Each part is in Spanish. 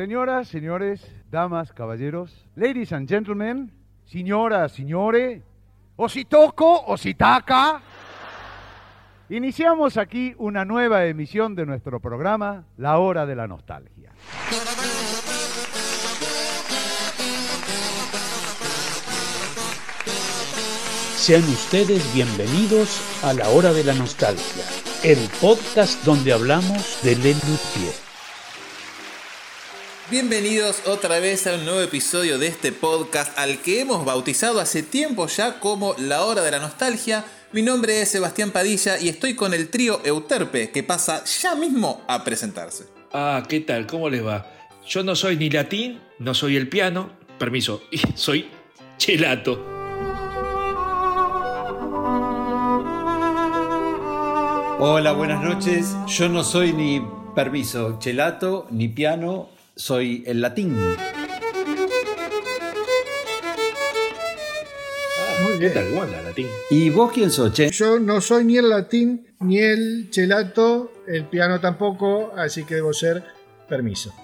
Señoras, señores, damas, caballeros, ladies and gentlemen, señora, señore, o si toco o si taca. Iniciamos aquí una nueva emisión de nuestro programa, La Hora de la Nostalgia. Sean ustedes bienvenidos a La Hora de la Nostalgia, el podcast donde hablamos de Le Luthier. Bienvenidos otra vez a un nuevo episodio de este podcast al que hemos bautizado hace tiempo ya como La Hora de la Nostalgia. Mi nombre es Sebastián Padilla y estoy con el trío Euterpe que pasa ya mismo a presentarse. Ah, ¿qué tal? ¿Cómo les va? Yo no soy ni latín, no soy el piano, permiso, y soy chelato. Hola, buenas noches. Yo no soy ni permiso, chelato, ni piano, soy el latín. ¿Qué tal? Wanda, latín. ¿Y vos quién sos, che? Yo no soy ni el latín, ni el chelato, el piano tampoco, así que debo ser permiso.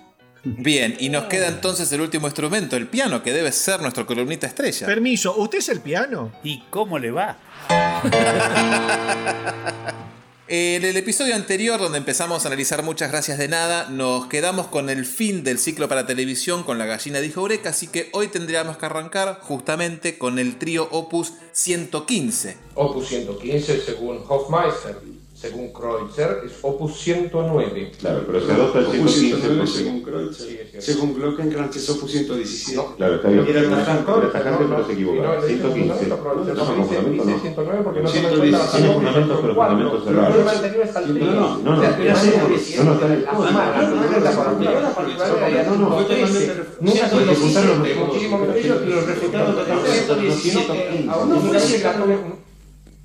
Bien, y nos queda entonces el último instrumento, el piano, que debe ser nuestro columnista estrella. Permiso, ¿usted es el piano? ¿Y cómo le va? En el episodio anterior, donde empezamos a analizar muchas gracias de nada, nos quedamos con el fin del ciclo para televisión con la gallina dijo Eureka, así que hoy tendríamos que arrancar justamente con el trío Opus 115. Opus 115 según Hofmeister, según Kreutzer es Opus 109. Claro, pero se adopta el Opus 115 109 porque... según Kreutzer. Sí, es cierto. Según Glockenkrantz es Opus 117. No. Claro, está bien. Era tajante, Era tajante, pero se. 115. No, No, no, fundamento no. 109 porque no 116 se fundamentos, pero fundamentos cerrados. está al No, trío. no, no, O sea, no. ya sé que No, no, está no, no, no, No, no, tipo fue 13. totalmente Nunca se lo 117, quitaron, muchísimo menos ellos que los refutaron totalmente. 117. Ahora, No, fue fíjate que la-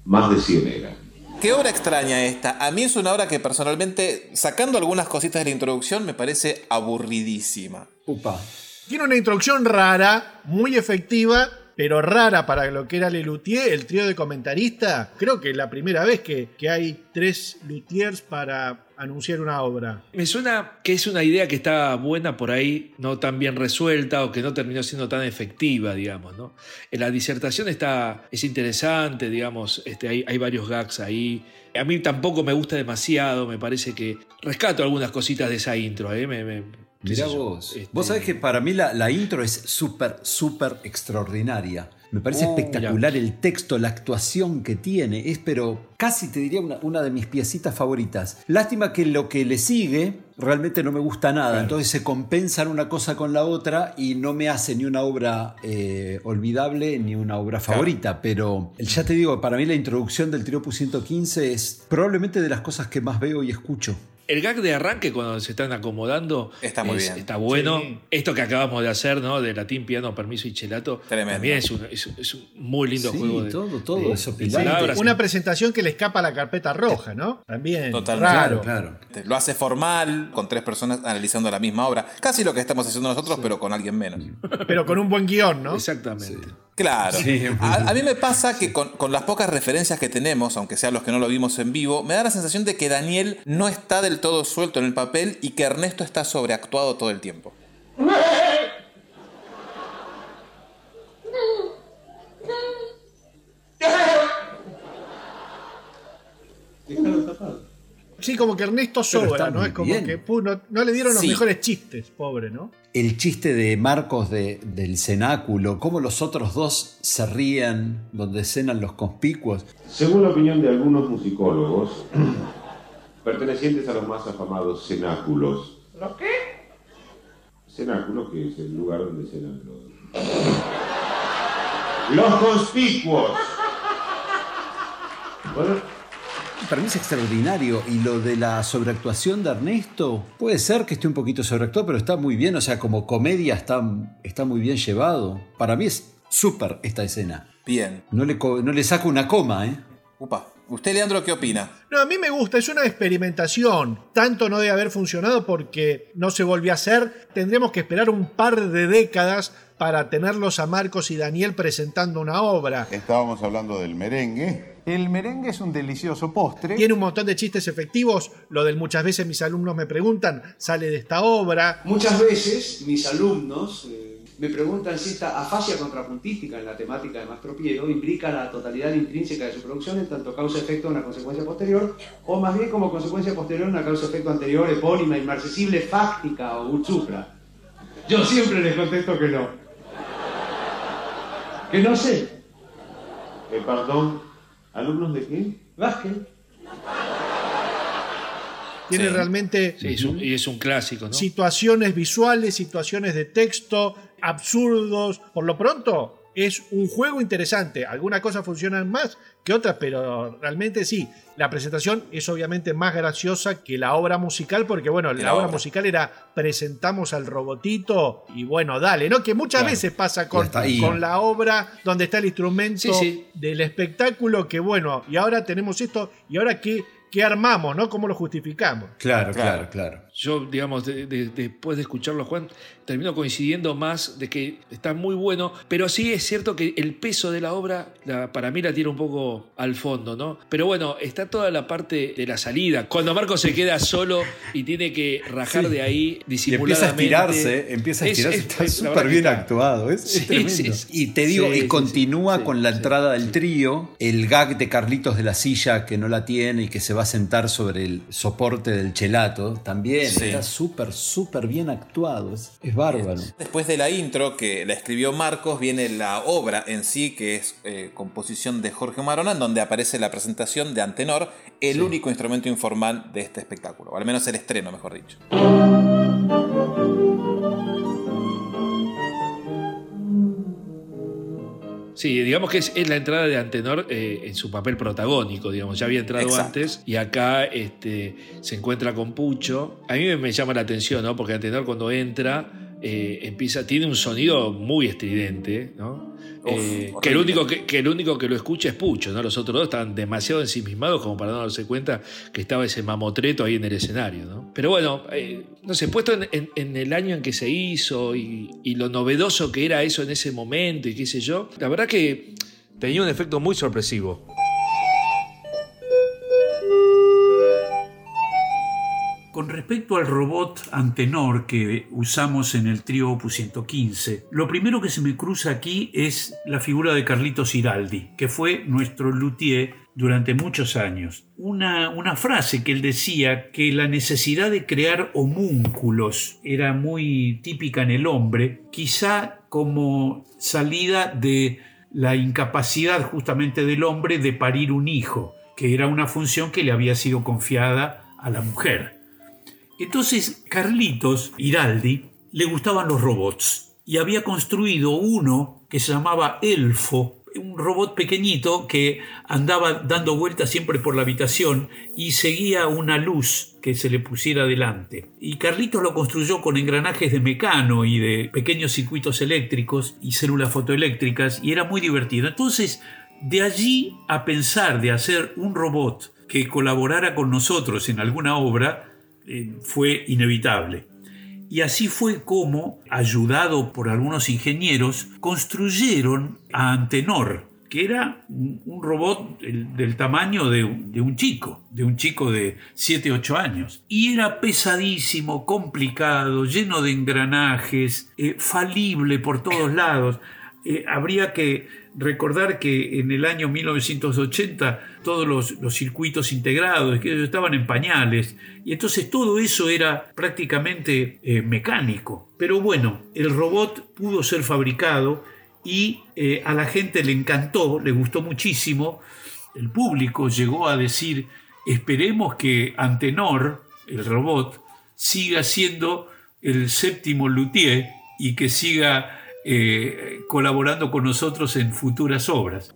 Más de 100 era. ¿Qué obra extraña esta? A mí es una obra que personalmente, sacando algunas cositas de la introducción, me parece aburridísima. Upa. Tiene una introducción rara, muy efectiva, pero rara para lo que era Le Luthier, el trío de comentaristas. Creo que es la primera vez que, que hay tres luthiers para anunciar una obra. Me suena que es una idea que está buena por ahí, no tan bien resuelta o que no terminó siendo tan efectiva, digamos, ¿no? En la disertación está, es interesante, digamos, este, hay, hay varios gags ahí. A mí tampoco me gusta demasiado, me parece que rescato algunas cositas de esa intro, ¿eh? Mirá yo, vos. este- Vos sabés que para mí la, la intro es súper, súper extraordinaria. Me parece Oh, espectacular el texto, la actuación que tiene. Es, pero casi te diría una, una de mis piecitas favoritas. Lástima que lo que le sigue realmente no me gusta nada. Entonces se compensan una cosa con la otra y no me hace ni una obra eh, olvidable ni una obra favorita. Pero ya te digo, para mí la introducción del Triopo 115 es probablemente de las cosas que más veo y escucho. El gag de arranque cuando se están acomodando Está muy es- bien. Está bueno. Sí. Esto que acabamos de hacer, ¿no? De latín, piano, permiso y chelato. Tremendo. También es un, es un- es un muy lindo Sí, juego de, todo, todo de- eso de palabras. Una presentación que le escapa a la carpeta roja, ¿no? También. Totalmente. Raro. Claro. Lo hace formal, con tres personas analizando la misma obra. Casi lo que estamos haciendo nosotros, pero con alguien menos. Pero con un buen guion, ¿no? Exactamente. Claro. Sí. A, a mí me pasa que con, con las pocas referencias que tenemos, aunque sean los que no lo vimos en vivo, me da la sensación de que Daniel no está del todo suelto en el papel y que Ernesto está sobreactuado todo el tiempo. Déjalo tapado. Sí, como que Ernesto sobra, ¿no? Es como bien. que pu, no, no le dieron los Sí. mejores chistes, pobre, ¿no? El chiste de Marcos de- del cenáculo, cómo los otros dos se ríen donde cenan los conspicuos. Según la opinión de algunos musicólogos, pertenecientes a los más afamados cenáculos. ¿Lo qué? Cenáculos, que es el lugar donde cenan los... ¡Los conspicuos! Bueno, Para mí es extraordinario. Y lo de la sobreactuación de Ernesto, puede ser que esté un poquito sobreactuado, pero está muy bien. O sea, como comedia está, está muy bien llevado. Para mí es súper esta escena. Bien. No le, no le saco una coma, ¿eh? Upa. ¿Usted, Leandro, qué opina? No, a mí me gusta, es una experimentación. Tanto no debe haber funcionado porque no se volvió a hacer. Tendremos que esperar un par de décadas para tenerlos a Marcos y Daniel presentando una obra. Estábamos hablando del merengue El merengue es un delicioso postre. Tiene un montón de chistes efectivos. Lo del muchas veces mis alumnos me preguntan, sale de esta obra. Muchas veces mis alumnos eh, me preguntan si esta afasia contrapuntística en la temática de Mastro Piero implica la totalidad intrínseca de su producción en tanto causa-efecto una consecuencia posterior, o más bien como consecuencia posterior una causa-efecto anterior, epónima, inmarcesible, fáctica o ut supra. Yo siempre les contesto que no. Que no sé. Eh, perdón, ¿alumnos de qué? Vázquez. Tiene Sí. realmente Sí, es un- y es un clásico, ¿no? situaciones visuales, situaciones de texto, absurdos. Por lo pronto, es un juego interesante. Algunas cosas funcionan más que otras, pero realmente sí. La presentación es obviamente más graciosa que la obra musical, porque bueno, la, La obra obra. musical era presentamos al robotito y bueno, dale, ¿no? Que muchas Claro. veces pasa con, con la obra donde está el instrumento Sí, sí. del espectáculo, que bueno, y ahora tenemos esto, y ahora qué, qué armamos, ¿no? ¿Cómo lo justificamos? Claro, Claro. claro, claro. Yo, digamos, de- de- después de escucharlo, Juan, termino coincidiendo más de que está muy bueno, pero sí es cierto que el peso de la obra, la- para mí la tira un poco al fondo, ¿no? Pero bueno, está toda la parte de la salida. Cuando Marco se queda solo y tiene que rajar Sí. de ahí Y empieza a disimuladamente. estirarse, empieza a Es- estirarse, es- está súper bien está- actuado, es, es Sí, tremendo. sí, sí. Y te digo, Sí, y sí, continúa sí, con la sí, entrada del sí. trío, el gag de Carlitos de la silla que no la tiene y que se va a sentar sobre el soporte del chelato, también Sí. está súper, súper bien actuado, es, es bárbaro. Después de la intro que la escribió Marcos, viene la obra en sí, que es eh, composición de Jorge Marona, en donde aparece la presentación de Antenor, el único instrumento informal de este espectáculo, o al menos el estreno, mejor dicho. Sí, digamos que es, es la entrada de Antenor eh, en su papel protagónico, digamos, ya había entrado Exacto. antes y acá este, se encuentra con Pucho. A mí me, me llama la atención, ¿no? Porque Antenor cuando entra eh, empieza, tiene un sonido muy estridente, ¿no? Uf, Eh, que, el único que, que el único que lo escucha es Pucho, ¿no? Los otros dos estaban demasiado ensimismados como para no darse cuenta que estaba ese mamotreto ahí en el escenario, ¿no? Pero bueno, eh, no sé, puesto en, en- en el año en que se hizo y, y lo novedoso que era eso en ese momento y qué sé yo, la verdad que tenía un efecto muy sorpresivo. Con respecto al robot Antenor que usamos en el trío Opus 115, lo primero que se me cruza aquí es la figura de Carlitos Iraldi, que fue nuestro luthier durante muchos años. Una, una frase que él decía que la necesidad de crear homúnculos era muy típica en el hombre, quizá como salida de la incapacidad justamente del hombre de parir un hijo, que era una función que le había sido confiada a la mujer. Entonces, Carlitos Iraldi le gustaban los robots y había construido uno que se llamaba Elfo, un robot pequeñito que andaba dando vueltas siempre por la habitación y seguía una luz que se le pusiera delante. Y Carlitos lo construyó con engranajes de mecano y de pequeños circuitos eléctricos y células fotoeléctricas y era muy divertido. Entonces, de allí a pensar de hacer un robot que colaborara con nosotros en alguna obra, eh, fue inevitable. Y así fue como, ayudado por algunos ingenieros, construyeron a Antenor, que era un robot del, tamaño de, un- de un chico, de un chico de 7, 8 años. Y era pesadísimo, complicado, lleno de engranajes, eh, falible por todos lados. Eh, habría que recordar que en el año 1980 todos los, circuitos integrados que estaban en pañales y entonces todo eso era prácticamente eh, mecánico. Pero bueno, el robot pudo ser fabricado y eh, a la gente le encantó, le gustó muchísimo. El público llegó a decir, esperemos que Antenor, el robot, siga siendo el séptimo luthier y que siga eh, colaborando con nosotros en futuras obras.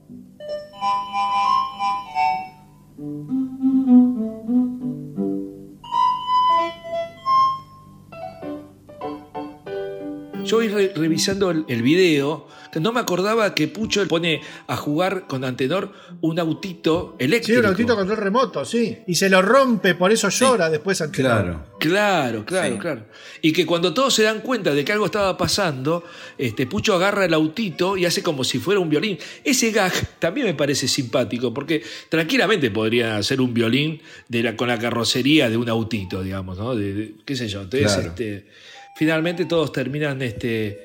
Yo voy re- revisando el, el video, que no me acordaba que Pucho pone a jugar con Antenor un autito Sí, eléctrico. un autito control remoto, sí. Y se lo rompe, por eso llora después ante Claro. Claro, claro, Sí. claro. Y que cuando todos se dan cuenta de que algo estaba pasando, este Pucho agarra el autito y hace como si fuera un violín. Ese gag también me parece simpático, porque tranquilamente podría hacer un violín de la, con la carrocería de un autito, digamos, ¿no? De, de- qué sé yo. Entonces, Claro. este, finalmente todos terminan este, eh,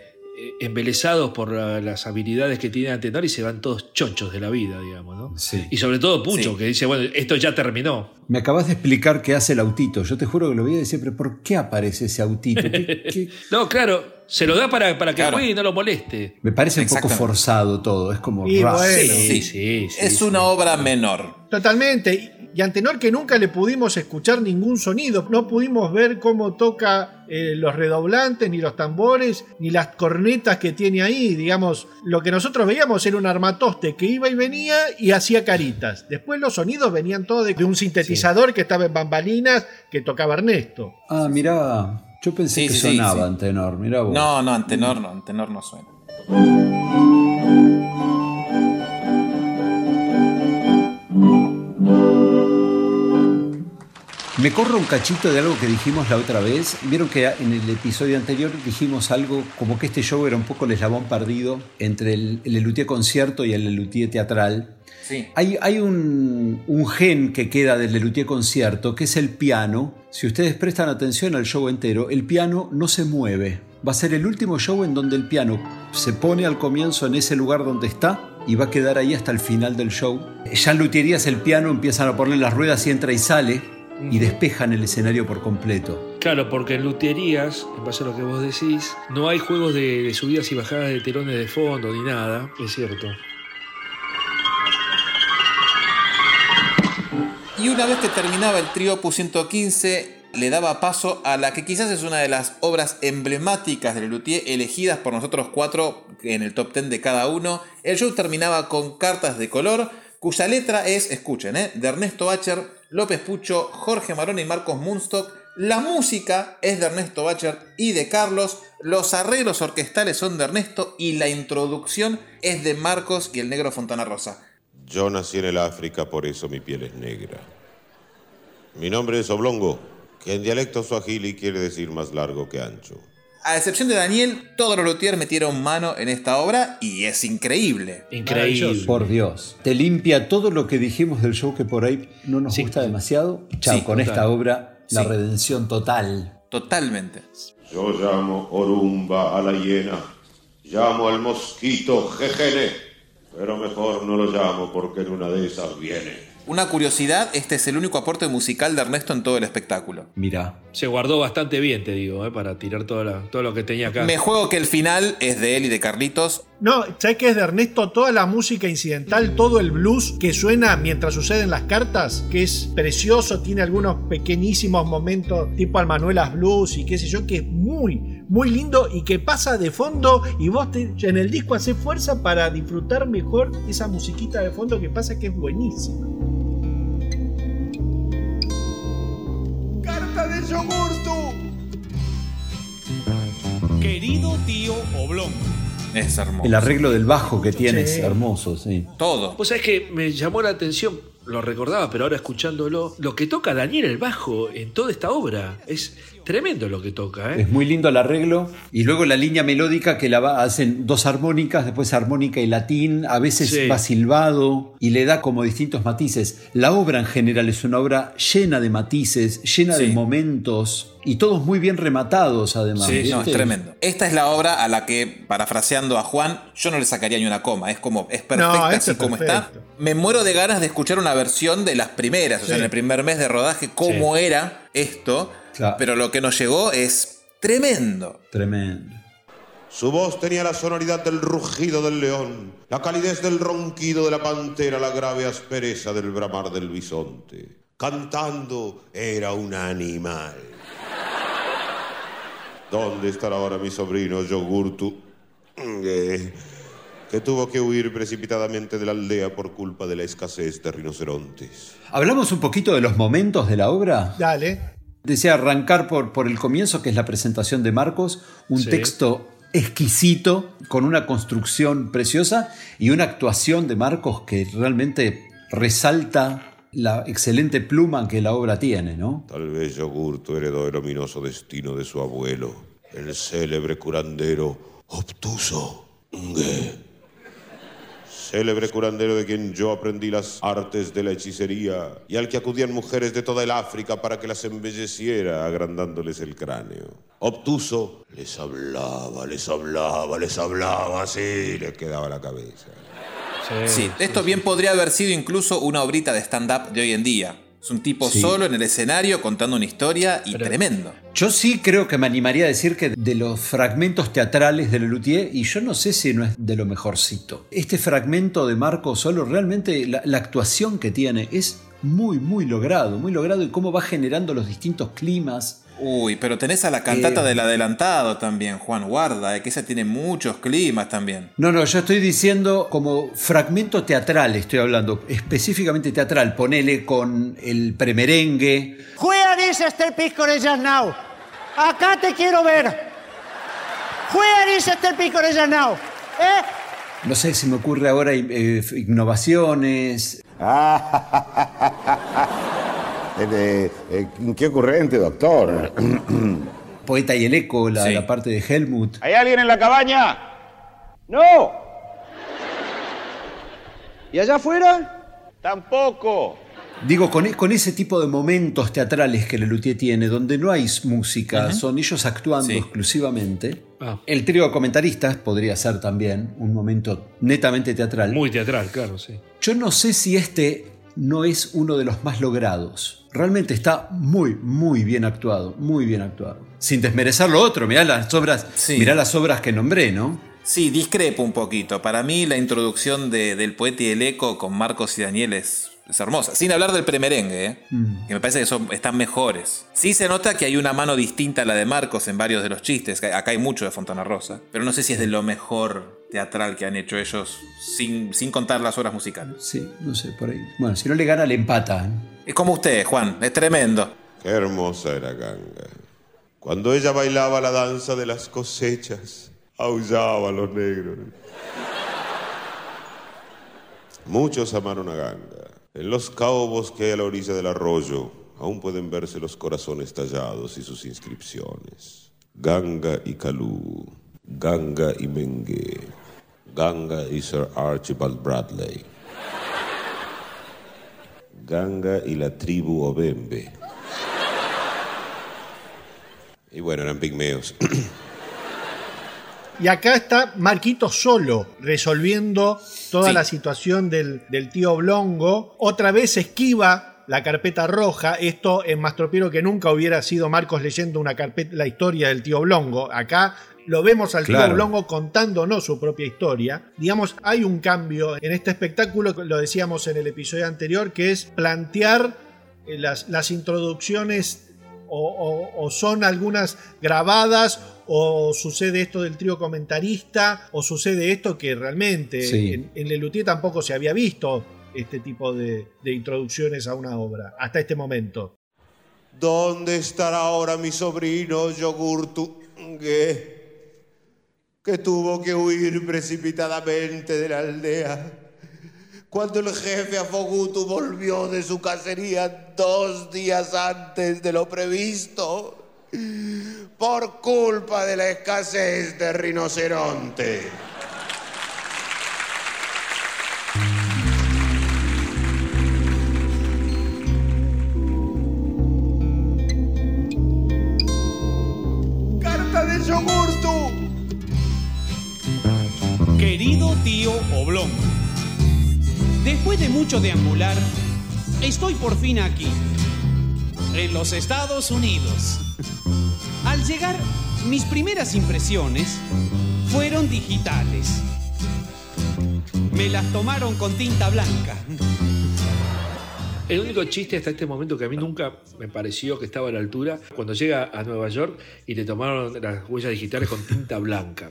embelesados por la- las habilidades que tiene Antenor y se van todos chochos de la vida, digamos, ¿no? Sí. Y sobre todo Pucho, Sí. que dice, bueno, esto ya terminó. Me acabas de explicar qué hace el autito. Yo te juro que lo vi y decía, pero ¿por qué aparece ese autito? ¿Qué- qué? No, claro, se lo da para, para que Claro. juegue y no lo moleste. Me parece un poco forzado todo. Es como Y bueno. Sí, sí, sí, es sí. una obra menor. Totalmente. Y Antenor que nunca le pudimos escuchar ningún sonido. No pudimos ver cómo toca eh, los redoblantes, ni los tambores, ni las cornetas que tiene ahí. Digamos, lo que nosotros veíamos era un armatoste que iba y venía y hacía caritas. Después los sonidos venían todos de, de un sintetizador que estaba en bambalinas que tocaba Ernesto. Ah, mirá. Yo pensé Sí, que sí, sonaba sí. Antenor. Mirá vos. No, no, Antenor no, Antenor no suena. Me corro un cachito de algo que dijimos la otra vez. Vieron que en el episodio anterior dijimos algo como que este show era un poco el eslabón perdido entre el, el Lelutier concierto y el Lelutier teatral. Sí. Hay, hay un, un gen que queda del Lelutier concierto, que es el piano. Si ustedes prestan atención al show entero, el piano no se mueve. Va a ser el último show en donde el piano se pone al comienzo en ese lugar donde está y va a quedar ahí hasta el final del show. Ya en luterías el piano empiezan a ponerle las ruedas y entra y sale y despejan el escenario por completo. Claro, porque en luterías, en base a lo que vos decís, no hay juegos de, de subidas y bajadas de telones de fondo ni nada, es cierto. Y una vez que terminaba el trío Opus 115, le daba paso a la que quizás es una de las obras emblemáticas de Lelutier elegidas por nosotros cuatro en el top 10 de cada uno. El show terminaba con cartas de color, cuya letra es, escuchen, ¿eh? de Ernesto Bacher, López Pucho, Jorge Marón y Marcos Munstock. La música es de Ernesto Bacher y de Carlos. Los arreglos orquestales son de Ernesto y la introducción es de Marcos y el negro Fontana Rosa. Yo nací en el África, por eso mi piel es negra. Mi nombre es Oblongo, que en dialecto suajili quiere decir más largo que ancho. A excepción de Daniel, todos los luthiers metieron mano en esta obra y es increíble. Increíble. Por Dios. Te limpia todo lo que dijimos del show que por ahí no nos Sí. gusta demasiado. Chao, Sí, con total. esta obra, la Sí. redención total. Totalmente. Yo llamo Orumba a la hiena, llamo al mosquito Jejene, pero mejor no lo llamo porque en una de esas viene. Una curiosidad, este es el único aporte musical de Ernesto en todo el espectáculo. Mira. Se guardó bastante bien, te digo, eh, para tirar toda la- todo lo que tenía acá. Me juego que el final es de él y de Carlitos. No, ¿sabes qué es de Ernesto? Toda la música incidental, todo el blues que suena mientras suceden las cartas, que es precioso, tiene algunos pequeñísimos momentos tipo al Manuelas Blues y qué sé yo, que es muy, muy lindo y que pasa de fondo y vos te- en el disco haces fuerza para disfrutar mejor esa musiquita de fondo que pasa que es buenísima. ¡Carta de yogurtu! Querido tío Oblón. Es hermoso. El arreglo del bajo que tiene es hermoso, sí. Todo. Vos sabés que me llamó la atención, lo recordaba, pero ahora escuchándolo, lo que toca Daniel el bajo en toda esta obra. Es tremendo lo que toca, ¿eh? Es muy lindo el arreglo. Y luego la línea melódica que la va- hacen dos armónicas, después armónica y latín, a veces Sí. va silbado y le da como distintos matices. La obra en general es una obra llena de matices, llena de Sí. momentos y todos muy bien rematados además. Sí, no, es tremendo. Esta es la obra a la que, parafraseando a Juan, yo no le sacaría ni una coma. Es como, es perfecta No, así es como está. Me muero de ganas de escuchar una versión de las primeras, o sea, Sí. en el primer mes de rodaje, cómo era esto. Claro. Pero lo que nos llegó es tremendo. Tremendo. Su voz tenía la sonoridad del rugido del león, la calidez del ronquido de la pantera, la grave aspereza del bramar del bisonte. Cantando era un animal. ¿Dónde estará ahora mi sobrino Yogurtu? Eh, que tuvo que huir precipitadamente de la aldea por culpa de la escasez de rinocerontes. ¿Hablamos un poquito de los momentos de la obra? Dale. Desea arrancar por, por el comienzo, que es la presentación de Marcos, un Sí. texto exquisito, con una construcción preciosa y una actuación de Marcos que realmente resalta la excelente pluma que la obra tiene, ¿no? Tal vez Yogurto heredó el ominoso destino de su abuelo, el célebre curandero obtuso. Nge. Célebre curandero de quien yo aprendí las artes de la hechicería y al que acudían mujeres de toda el África para que las embelleciera agrandándoles el cráneo. Obtuso les hablaba, les hablaba, les hablaba, así les quedaba la cabeza. Sí, esto bien podría haber sido incluso una obrita de stand-up de hoy en día. Es un tipo Sí. solo en el escenario contando una historia y tremendo. Yo sí creo que me animaría a decir que de los fragmentos teatrales de Lelutier, y yo no sé si no es de lo mejorcito, este fragmento de Marco Solo, realmente la, la actuación que tiene es muy, muy logrado, muy logrado y cómo va generando los distintos climas. Uy, pero tenés a la cantata Eh. del adelantado también, Juan Guarda, eh, que esa tiene muchos climas también. No, no, yo estoy diciendo como fragmento teatral, estoy hablando, específicamente teatral, ponele con el premerengue. Where is Esther Piscorellas now? Acá te quiero ver. Where is Esther Piscorellas now? ¿Eh? No sé si me ocurre ahora eh, innovaciones. Eh, eh, qué ocurrente, doctor. Poeta y el eco, la, Sí. la parte de Helmut. ¿Hay alguien en la cabaña? ¡No! ¿Y allá afuera? ¡Tampoco! Digo, con, e- con ese tipo de momentos teatrales que Lelutier tiene, donde no hay música, son ellos actuando Sí. exclusivamente. Ah. El trío de comentaristas podría ser también un momento netamente teatral. Muy teatral, claro, sí. Yo no sé si este no es uno de los más logrados. Realmente está muy, muy bien actuado, muy bien actuado. Sin desmerecer lo otro, mirá las obras, Sí. mirá las obras que nombré, ¿no? Sí, discrepo un poquito. Para mí la introducción de- del poeta y el eco con Marcos y Daniel es, es hermosa. Sin hablar del premerengue, ¿eh? Mm. que me parece que son, están mejores. Sí se nota que hay una mano distinta a la de Marcos en varios de los chistes. Acá hay mucho de Fontana Rosa. Pero no sé si es de lo mejor teatral que han hecho ellos sin, sin contar las obras musicales. Sí, no sé, por ahí. Bueno, si no le gana, le empata. ¿eh? Es como usted, Juan. Es tremendo. Qué hermosa era Ganga. Cuando ella bailaba la danza de las cosechas, aullaban los negros. Muchos amaron a Ganga. En los caobos que hay a la orilla del arroyo, aún pueden verse los corazones tallados y sus inscripciones. Ganga y Calú, Ganga y Mengue, Ganga y Sir Archibald Bradley, Ganga y la tribu Obembe. Y bueno, eran pigmeos. Y acá está Marquito solo, resolviendo toda Sí. la situación del, del tío Blongo. Otra vez esquiva la carpeta roja. Esto en Mastropiero que nunca hubiera sido Marcos leyendo una carpeta, la historia del tío Blongo. Acá lo vemos al tío. Blongo contándonos su propia historia. Digamos, hay un cambio en este espectáculo, lo decíamos en el episodio anterior, que es plantear eh, las, las introducciones o, o- o son algunas grabadas o sucede esto del trío comentarista o sucede esto que realmente Sí. en, en Lelutier tampoco se había visto este tipo de, de introducciones a una obra hasta este momento. ¿Dónde estará ahora mi sobrino Yogurtungue? Que tuvo que huir precipitadamente de la aldea. Cuando el jefe Afogutu volvió de su cacería dos días antes de lo previsto. Por culpa de la escasez de rinoceronte. ¡Carta de Yogurtu! Querido tío Oblón, después de mucho deambular, estoy por fin aquí, en los Estados Unidos. Al llegar, mis primeras impresiones fueron digitales. Me las tomaron con tinta blanca. El único chiste hasta este momento que a mí nunca me pareció que estaba a la altura, cuando llega a Nueva York y le tomaron las huellas digitales con tinta blanca.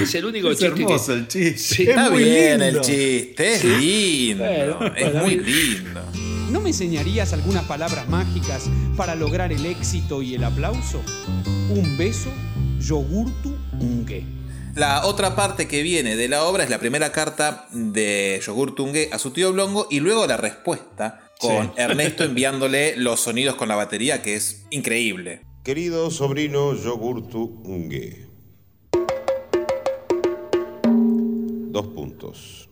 Es el único Es chiste. hermoso que- el chiste. Sí. Está muy bien lindo. el chiste, es Sí. lindo. Bueno, es muy mí- lindo. ¿No me enseñarías algunas palabras mágicas para lograr el éxito y el aplauso? Un beso, yogurtu ungue. La otra parte que viene de la obra es la primera carta de Yogur Tungue a su tío Oblongo y luego la respuesta con Sí. Ernesto enviándole los sonidos con la batería, que es increíble. Querido sobrino Yogurtu Ngue. Dos puntos.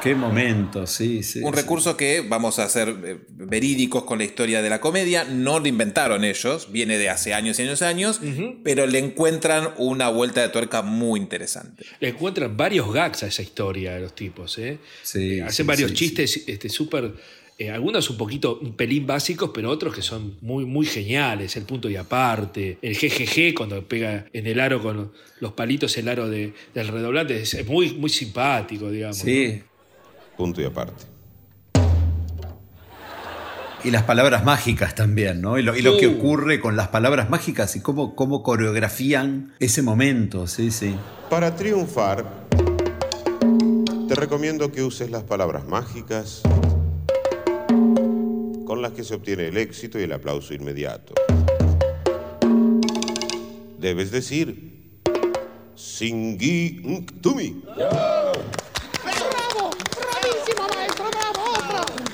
Qué momento, sí, sí. Un sí. recurso que, vamos a ser eh, verídicos con la historia de la comedia, no lo inventaron ellos, viene de hace años y años y años, pero le encuentran una vuelta de tuerca muy interesante. Le encuentran varios gags a esa historia de los tipos, ¿eh? Sí, Eh, Hacen sí, varios sí, chistes este, súper. eh, algunos un poquito, un pelín básicos, pero otros que son muy, muy geniales. El punto y aparte, el GGG cuando pega en el aro con los palitos el aro de- del redoblante, es, es muy, muy simpático, digamos. Sí. Punto y aparte. Y las palabras mágicas también, ¿no? Y lo, y lo que ocurre con las palabras mágicas y cómo, cómo coreografían ese momento, sí, sí. Para triunfar, te recomiendo que uses las palabras mágicas con las que se obtiene el éxito y el aplauso inmediato. Debes decir Singi Tumi. ¡Bravo! ¡Bravísimo, maestro! ¡Bravo! ¡Otra!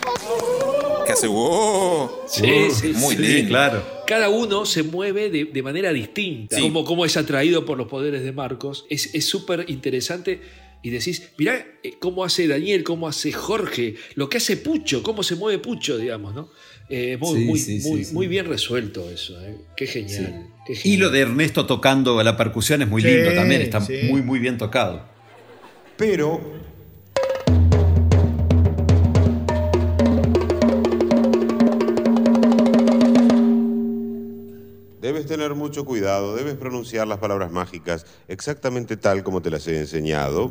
Que hace ¡wow! Sí, sí, muy sí. lindo. Cada uno se mueve de, de manera distinta. Sí. Como, como es atraído por los poderes de Marcos. Es es súper interesante. Y decís, mirá eh, cómo hace Daniel, cómo hace Jorge, lo que hace Pucho, cómo se mueve Pucho, digamos, ¿no? Eh, muy, Sí, muy, sí, muy, sí. muy bien resuelto eso. ¿eh? Qué genial. qué Y genial. lo de Ernesto tocando la percusión es muy Sí, lindo también, está sí. muy, muy bien tocado. Pero debes tener mucho cuidado, debes pronunciar las palabras mágicas exactamente tal como te las he enseñado.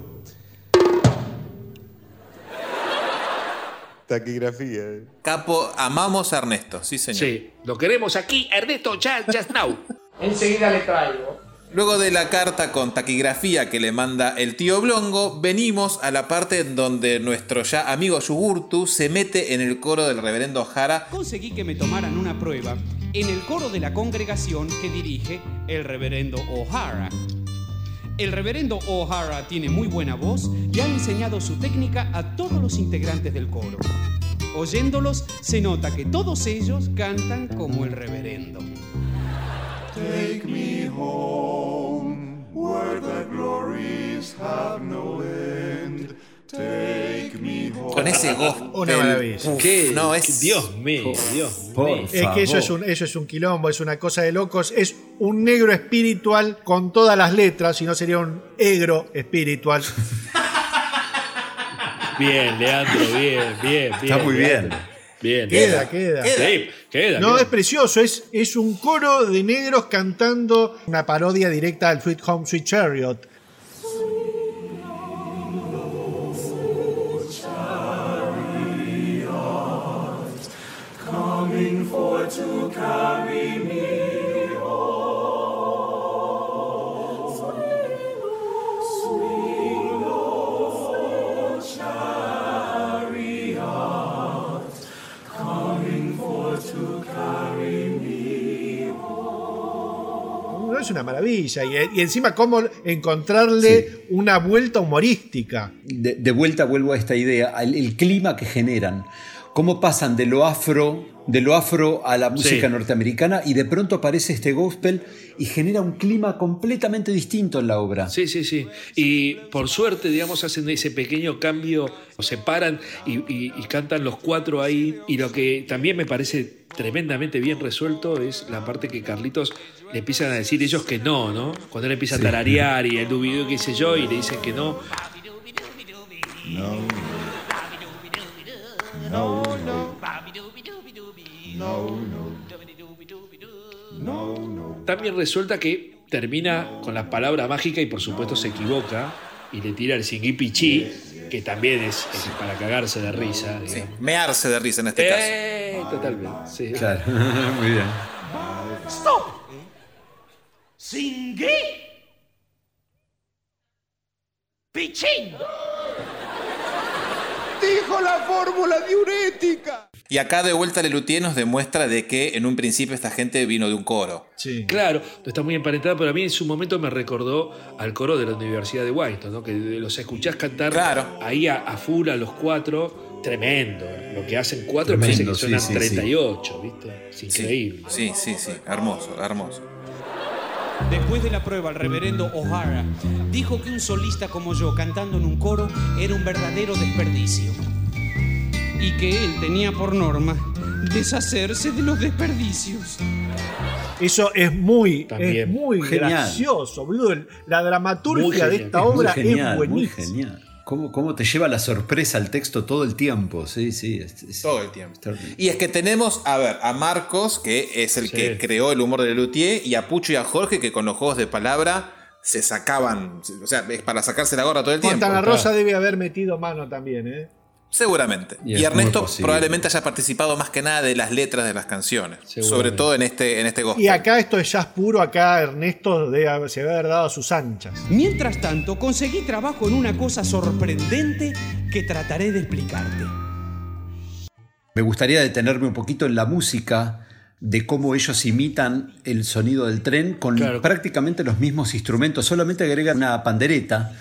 Taquigrafía. ¿eh? Capo, amamos a Ernesto, sí señor. Sí, lo queremos aquí, Ernesto, ya, just now. Enseguida le traigo. Luego de la carta con taquigrafía que le manda el tío Blongo, venimos a la parte en donde nuestro ya amigo Yugurtu se mete en el coro del reverendo Jara. Conseguí que me tomaran una prueba en el coro de la congregación que dirige el reverendo O'Hara. El reverendo O'Hara tiene muy buena voz y ha enseñado su técnica a todos los integrantes del coro. Oyéndolos, se nota que todos ellos cantan como el reverendo. Take me home, where the glories have no end. Con ese gospel. Una maravilla. Uf, ¿Qué? no, es- Dios mío, Dios Por mío. Es que eso es, un, eso es un quilombo, es una cosa de locos. Es un negro espiritual con todas las letras, si no sería un egro espiritual. Bien, Leandro, bien, bien, bien. Está muy bien. Leandro. Bien. Queda, queda. Sí, queda. No, queda. es precioso, es, es un coro de negros cantando una parodia directa al Sweet Home Sweet Chariot. Coming for to carry me home. Swing low, chariot, coming for to carry me No, es una maravilla. Y, y encima, cómo encontrarle una vuelta humorística. De, de vuelta vuelvo a esta idea, el, clima que generan. Cómo pasan de lo afro, de lo afro a la música Sí. norteamericana y de pronto aparece este gospel y genera un clima completamente distinto en la obra. Sí, sí, sí. Y por suerte, digamos, hacen ese pequeño cambio, se paran y, y- y cantan los cuatro ahí. Y lo que también me parece tremendamente bien resuelto es la parte que Carlitos le empiezan a decir ellos que no, ¿no? Cuando él empieza Sí. a tararear y el dubido qué sé yo, y le dicen que no. No. No, no. No, no. No, no. También resulta que termina con la palabra mágica y por supuesto se equivoca y le tira el singui que también es, es para cagarse de risa. Sí, mearse de risa en este caso. Eh, totalmente. sí. Claro, muy bien. ¡Stop! ¡Singui! ¡Pichín! Dijo la fórmula diurética. Y acá de vuelta Lelutier nos demuestra de que en un principio esta gente vino de un coro. Sí. Claro, no está muy emparentada, pero a mí en su momento me recordó al coro de la Universidad de Washington, ¿no? que los escuchás cantar ahí a, a full a los cuatro, tremendo. Lo que hacen cuatro parece Tremendo, que suenan sí, sí, sí. 38, ¿viste? Es increíble. Sí, sí, sí, hermoso, hermoso. Después de la prueba, el reverendo O'Hara dijo que un solista como yo cantando en un coro era un verdadero desperdicio. Y que él tenía por norma deshacerse de los desperdicios. Eso es muy, También. es muy Genial. gracioso, boludo. La dramaturgia de esta obra genial, es muy buenísima. genial. ¿Cómo, cómo te lleva la sorpresa al texto todo el tiempo? Sí, sí. es- es- Todo el tiempo. Y es que tenemos, a ver, a Marcos, que es el Sí. que creó el humor de Lelutier, y a Pucho y a Jorge, que con los juegos de palabra se sacaban, o sea, es para sacarse la gorra todo el tiempo. Fontana Rosa debe haber metido mano también, ¿eh? Seguramente. Y Ernesto probablemente haya participado más que nada de las letras de las canciones. Sobre todo en este, en este gospel. Y acá esto es jazz puro, acá Ernesto debe haber- se debe haber dado a sus anchas. Mientras tanto, conseguí trabajo en una cosa sorprendente que trataré de explicarte. Me gustaría detenerme un poquito en la música de cómo ellos imitan el sonido del tren con Claro. prácticamente los mismos instrumentos, solamente agregan una pandereta,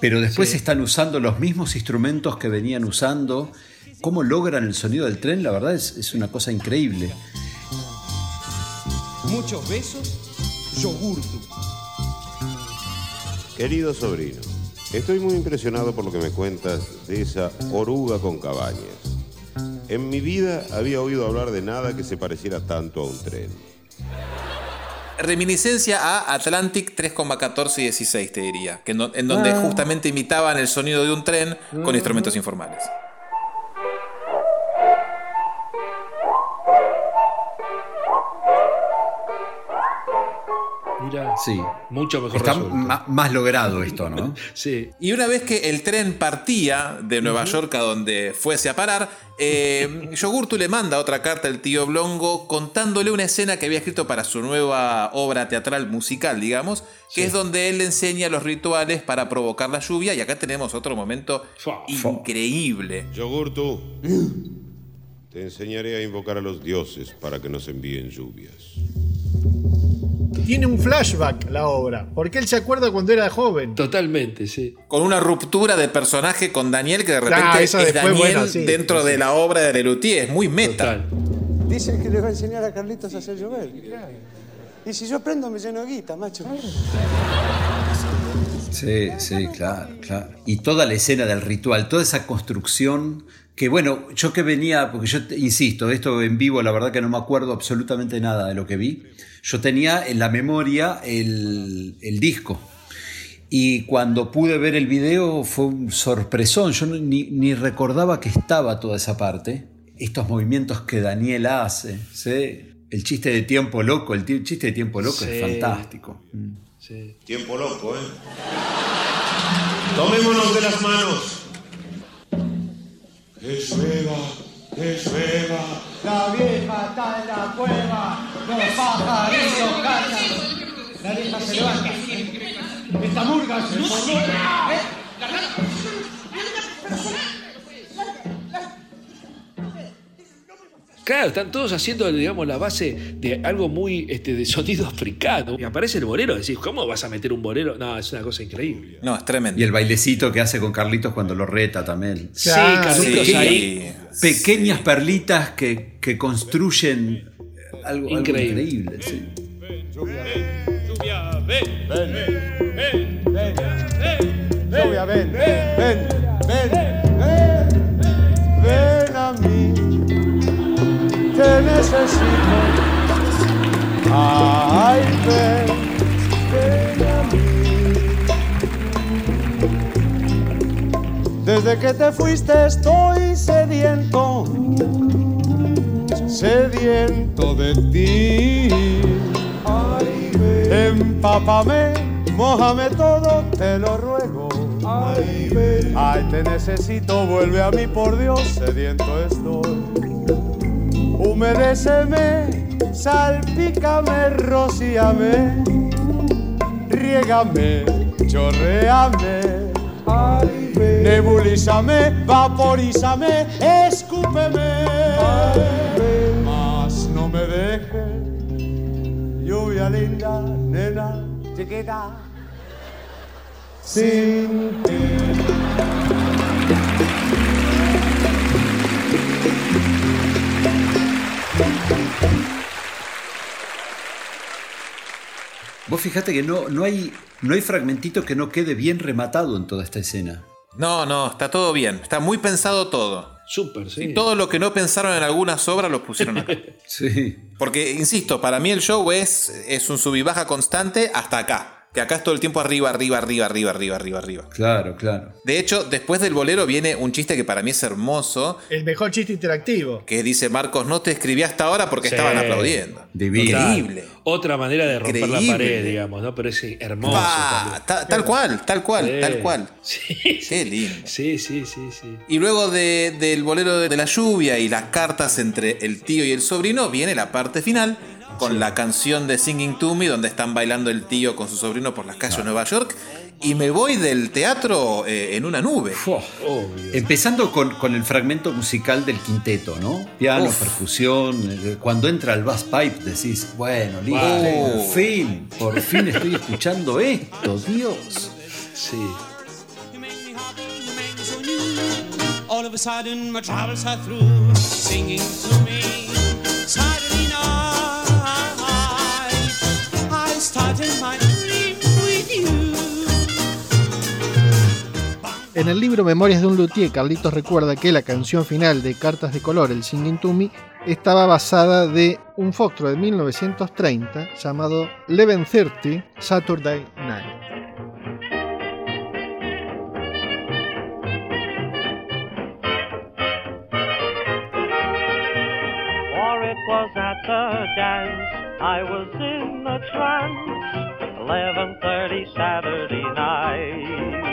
pero después Sí. están usando los mismos instrumentos que venían usando. ¿Cómo logran el sonido del tren? La verdad es, es una cosa increíble. Muchos besos, yogurtu. Querido sobrino, estoy muy impresionado por lo que me cuentas de esa oruga con cabañas. En mi vida había oído hablar de nada que se pareciera tanto a un tren. Reminiscencia a Atlantic 3,14 y 16, te diría. Que en, do- en donde Ah. justamente imitaban el sonido de un tren con instrumentos informales. Mira, Sí. mucho mejor Está más logrado esto, ¿no? Sí. Y una vez que el tren partía de Nueva York a donde fuese a parar, eh, Yogurtu le manda otra carta al tío Blongo contándole una escena que había escrito para su nueva obra teatral musical, digamos, que es donde él le enseña los rituales para provocar la lluvia. Y acá tenemos otro momento increíble. Yogurtu, te enseñaré a invocar a los dioses para que nos envíen lluvias. Tiene un flashback la obra, porque él se acuerda cuando era joven. Totalmente, sí. Con una ruptura de personaje con Daniel que de repente Ah, es después, Daniel bueno, sí, dentro sí. de la obra de Lelutier. Es muy meta. Total. Dicen que le va a enseñar a Carlitos a hacer llover. Y si yo aprendo, me lleno de guita, macho. Sí, sí, claro, claro. Y toda la escena del ritual, toda esa construcción que bueno, yo que venía, porque yo te- insisto, esto en vivo la verdad que no me acuerdo absolutamente nada de lo que vi, yo tenía en la memoria el, el disco. Y cuando pude ver el video fue un sorpresón, yo ni, ni recordaba que estaba toda esa parte. Estos movimientos que Daniel hace, ¿sí? el chiste de tiempo loco, el chiste de tiempo loco es fantástico. Sí. Tiempo loco, ¿eh? Tomémonos de las manos. Que llueva, que llueva. La vieja está en la cueva, los pajaritos cantan. La vieja se levanta. Esta murga se formó. Claro, están todos haciendo, digamos, la base de algo muy este, de sonido africano. Y aparece el bolero, decís, ¿cómo vas a meter un bolero? No, es una cosa increíble. No, es tremendo. Y el bailecito que hace con Carlitos cuando lo reta también. Sí, Carlitos sí. ahí. Pequeñas perlitas que, que construyen algo algo Increíble. increíble. sí. Lluvia, ven, ven, ven, ven, Necesito. Ay, ven, a mí. Desde que te fuiste estoy sediento, sediento de ti. Ay, ven. Empápame, mójame todo, te lo ruego. Ay, ven. Ay, te necesito, vuelve a mí por Dios, sediento estoy. Humedéceme, salpícame, rocíame, riégame, chorréame. Nebulízame, vaporízame, escúpeme. Mas no me dejes, lluvia linda, nena, chiquita. Sin ti. Vos fíjate que no, no, hay, no hay fragmentito que no quede bien rematado en toda esta escena. No, no, está todo bien. Está muy pensado todo. Súper, sí. Y todo lo que no pensaron en algunas obras los pusieron acá. sí. Porque, insisto, para mí el show es, es un sub y baja constante hasta acá. Que acá es todo el tiempo arriba, arriba, arriba, arriba, arriba, arriba, arriba. Claro, claro. De hecho, después del bolero viene un chiste que para mí es hermoso. El mejor chiste interactivo. Que dice Marcos, no te escribí hasta ahora porque Sí. estaban aplaudiendo. Divino. Increíble. Otra manera de romper la pared, digamos, ¿no? Pero es hermoso. Tal cual, tal cual, Sí. tal cual. Sí, Qué lindo. sí, sí, sí, sí. Y luego de- del bolero de la lluvia y las cartas entre el tío y el sobrino, viene la parte final con la canción de Singing to Me, donde están bailando el tío con su sobrino por las calles de Nueva York. Y me voy del teatro eh, en una nube. Empezando con, con el fragmento musical del quinteto, ¿no? Piano, Uf. percusión. eh, Cuando entra el bass pipe decís, bueno, listo, Wow. por fin, por fin estoy escuchando esto, Dios. Sí. All of a sudden, my troubles are through, singing to me. En el libro Memorias de un Luthier, Carlitos recuerda que la canción final de Cartas de Color, el Singing to Me, estaba basada de un foxtro de 1930 llamado 1130 Saturday Night. Was at the dance I was in trance. 11:30 Saturday night.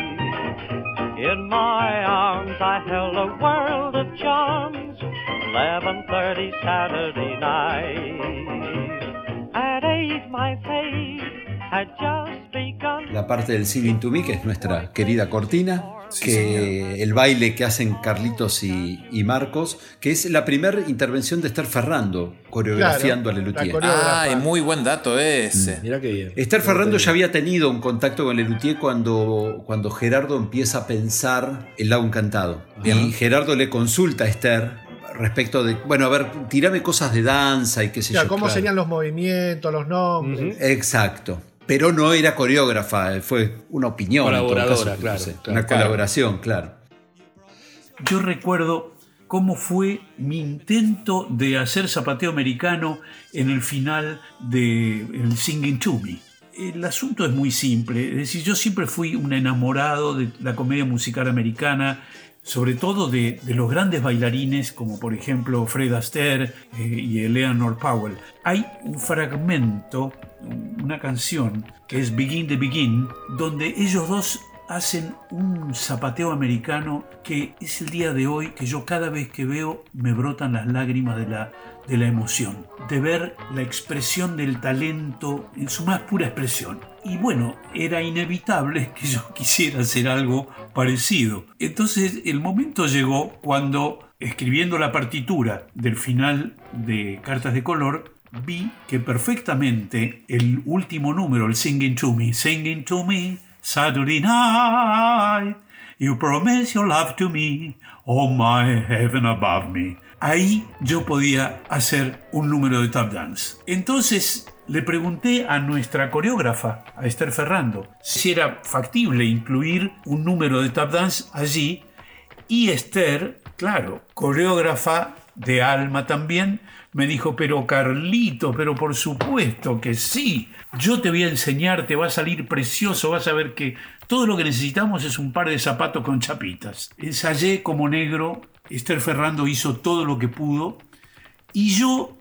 In my arms I held a world of charms. 11:30 Saturday night. At eight my fate. La parte del Singing to Me, que es nuestra querida cortina, que el baile que hacen Carlitos y, y Marcos, que es la primera intervención de Esther Ferrando coreografiando Claro, a Lelutier. Ay, muy buen dato ese. Mira qué bien. Esther Ferrando ya había tenido un contacto con Lelutier cuando, cuando Gerardo empieza a pensar el lago encantado. Y Gerardo le consulta a Esther respecto de, bueno, a ver, tirame cosas de danza y qué sé Ya, yo. ¿Cómo Claro. serían los movimientos, los nombres? Exacto. Pero no era coreógrafa, fue una opinión. en todo Colaboradora, caso, claro, no sé, claro. una colaboración, claro. Yo recuerdo cómo fue mi intento de hacer zapateo americano en el final de el Singing to Me. El asunto es muy simple, es decir, yo siempre fui un enamorado de la comedia musical americana, sobre todo de, los grandes bailarines como por ejemplo Fred Astaire eh, y Eleanor Powell. Hay un fragmento, una canción que es Begin the Begin, donde ellos dos hacen un zapateo americano que es el día de hoy que yo cada vez que veo me brotan las lágrimas de la, de la emoción, de ver la expresión del talento en su más pura expresión. Y bueno, era inevitable que yo quisiera hacer algo parecido. Entonces el momento llegó cuando, escribiendo la partitura del final de Cartas de Color, vi que perfectamente el último número, el Singing to Me, Singing to Me, Saturday night, you promise your love to me, oh my heaven above me. Ahí yo podía hacer un número de tap dance. Entonces le pregunté a nuestra coreógrafa, a Esther Ferrando, si era factible incluir un número de tap dance allí. Y Esther, claro, coreógrafa de alma también, me dijo, pero Carlito, pero por supuesto que sí, yo te voy a enseñar, te va a salir precioso, vas a ver que todo lo que necesitamos es un par de zapatos con chapitas. Ensayé como negro, Esther Ferrando hizo todo lo que pudo y yo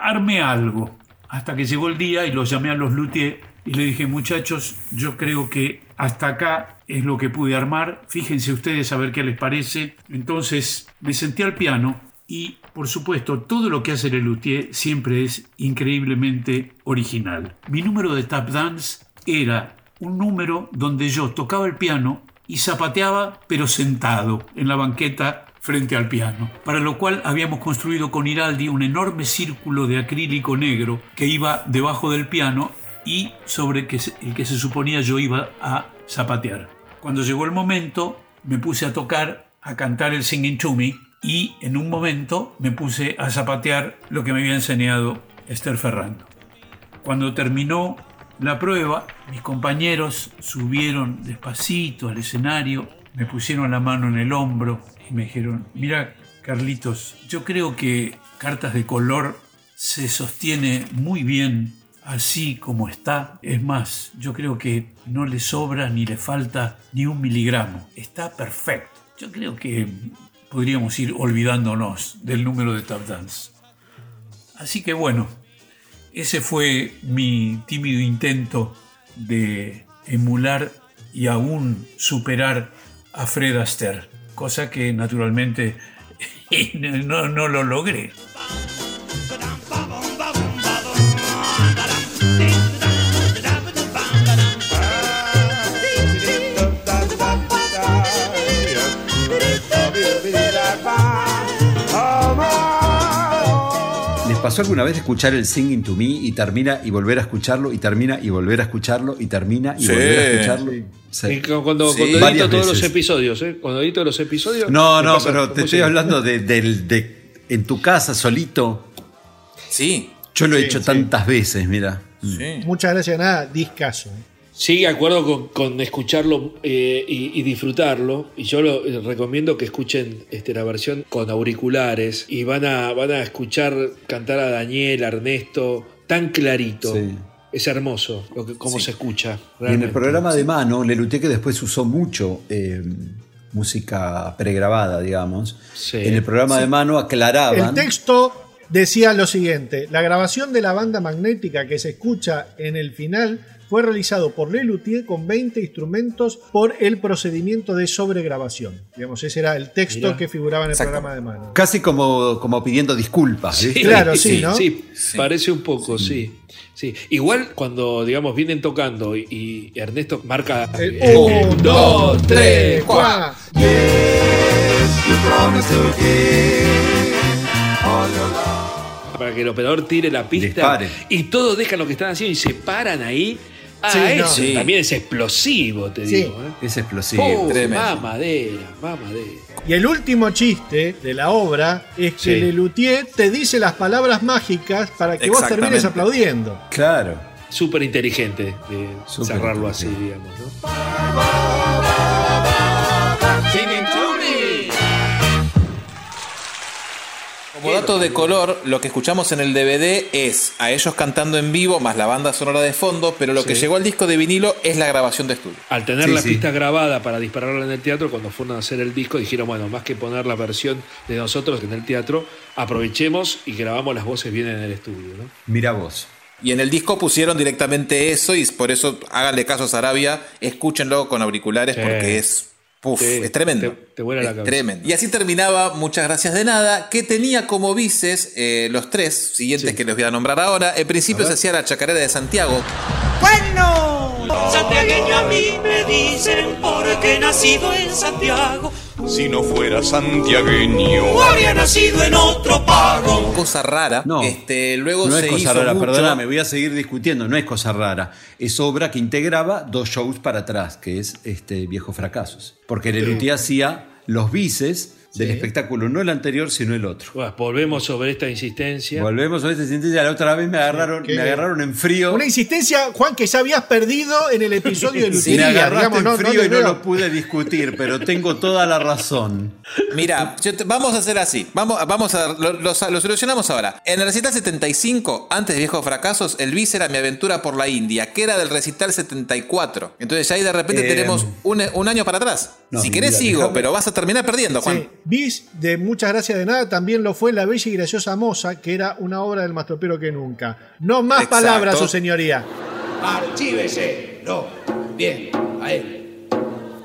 armé algo. Hasta que llegó el día y los llamé a los luthiers y le dije, muchachos, yo creo que hasta acá es lo que pude armar. Fíjense ustedes a ver qué les parece. Entonces me senté al piano y, por supuesto, todo lo que hace el luthier siempre es increíblemente original. Mi número de tap dance era un número donde yo tocaba el piano y zapateaba, pero sentado en la banqueta frente al piano, para lo cual habíamos construido con Iraldi un enorme círculo de acrílico negro que iba debajo del piano y sobre el que se suponía yo iba a zapatear. Cuando llegó el momento, me puse a tocar, a cantar el Singing to Me y en un momento me puse a zapatear lo que me había enseñado Esther Ferrando. Cuando terminó la prueba, mis compañeros subieron despacito al escenario, me pusieron la mano en el hombro y me dijeron, mira Carlitos, yo creo que Cartas de Color se sostiene muy bien así como está. Es más, yo creo que no le sobra ni le falta ni un miligramo. Está perfecto. Yo creo que podríamos ir olvidándonos del número de tap dance. Así que bueno, ese fue mi tímido intento de emular y aún superar a Fred Astaire, cosa que naturalmente no, no lo logré. Pasó alguna vez escuchar el Singing to Me y termina y volver a escucharlo y termina y volver a escucharlo y termina y Sí. volver a escucharlo? Sí. Y cu- cuando, Sí. cuando edito todos los episodios, ¿eh? Cuando edito los episodios. No, no, pasa pero te estoy hablando de, del- de- en tu casa solito. Sí. Yo lo he hecho sí. tantas veces, mira. Muchas gracias, nada, discaso. Sí, de acuerdo con, con escucharlo eh, y, y disfrutarlo. Y yo lo eh, recomiendo que escuchen este, la versión con auriculares y van a, van a escuchar cantar a Daniel, a Ernesto, tan clarito. Sí. Es hermoso lo que, cómo se escucha. Y en el programa de mano, Lelutier que después usó mucho eh, música pregrabada, digamos. Sí. En el programa Sí. de mano aclaraban. El texto decía lo siguiente: la grabación de la banda magnética que se escucha en el final fue realizado por Lelutier con 20 instrumentos por el procedimiento de sobregrabación. Digamos, ese era el texto Mirá. que figuraba en el Exacto. programa de mano. Casi como, como pidiendo disculpas. Claro, sí, ¿no? Sí, parece un poco, sí. sí. Igual cuando, digamos, vienen tocando y, y Ernesto marca. El eh, un, dos, tres, cuatro. para que el operador tire la pista Dispare. y todos dejan lo que están haciendo y se paran ahí. Ah, Sí, no. eso Sí. también es explosivo, te Sí. digo. ¿eh? Es explosivo. Oh, tremendo. mamadera, mamadera. Y el último chiste de la obra es que Sí. Lelutier te dice las palabras mágicas para que vos termines aplaudiendo. Claro. Súper inteligente de Súper cerrarlo así, digamos, ¿no? Como dato de color, lo que escuchamos en el DVD es a ellos cantando en vivo más la banda sonora de fondo, pero lo que llegó al disco de vinilo es la grabación de estudio. Al tener Sí, la sí. pista grabada para dispararla en el teatro, cuando fueron a hacer el disco, dijeron, bueno, más que poner la versión de nosotros en el teatro, aprovechemos y grabamos las voces bien en el estudio, ¿no? Mira vos. Y en el disco pusieron directamente eso y por eso háganle caso a Sarabia, escúchenlo con auriculares Sí. porque es, puf, Sí, es tremendo. te- te vuela la Es cabeza. tremendo. Y así terminaba Muchas Gracias de Nada, que tenía como vices eh, los tres siguientes que les voy a nombrar ahora. En principio se hacía la chacarera de Santiago. Santiagueño a mí me dicen porque nacido en Santiago. Si no fuera santiagueño. O habría nacido en otro pago. Cosa rara. No. Este, luego No se es cosa hizo rara, mucho- perdóname, voy a seguir discutiendo, no es cosa rara. Es obra que integraba dos shows para atrás, que es este Viejos Fracasos. Porque Lelutier hacía los bices del espectáculo, no el anterior, sino el otro. Bueno, volvemos sobre esta insistencia. Volvemos a esta sentencia, la otra vez me agarraron, me agarraron en frío. Una insistencia, Juan, que ya habías perdido en el episodio de me Lutería. agarraste digamos, en no, no frío y no lo pude discutir, pero tengo toda la razón. Mira, te- vamos a hacer así. Vamos, vamos a lo, lo- lo solucionamos ahora. En el recital 75, antes de Viejos Fracasos, el bis era Mi Aventura por la India, que era del recital 74. Entonces ahí de repente Eh, tenemos un, un año para atrás. no, si querés mira, sigo, déjame- pero vas a terminar perdiendo, Juan. Sí. Bis de Muchas Gracias de Nada también lo fue La Bella y Graciosa Moza, que era una obra del más tropero que nunca. No más Exacto. palabras, su señoría. Archívese. No. Bien. A él.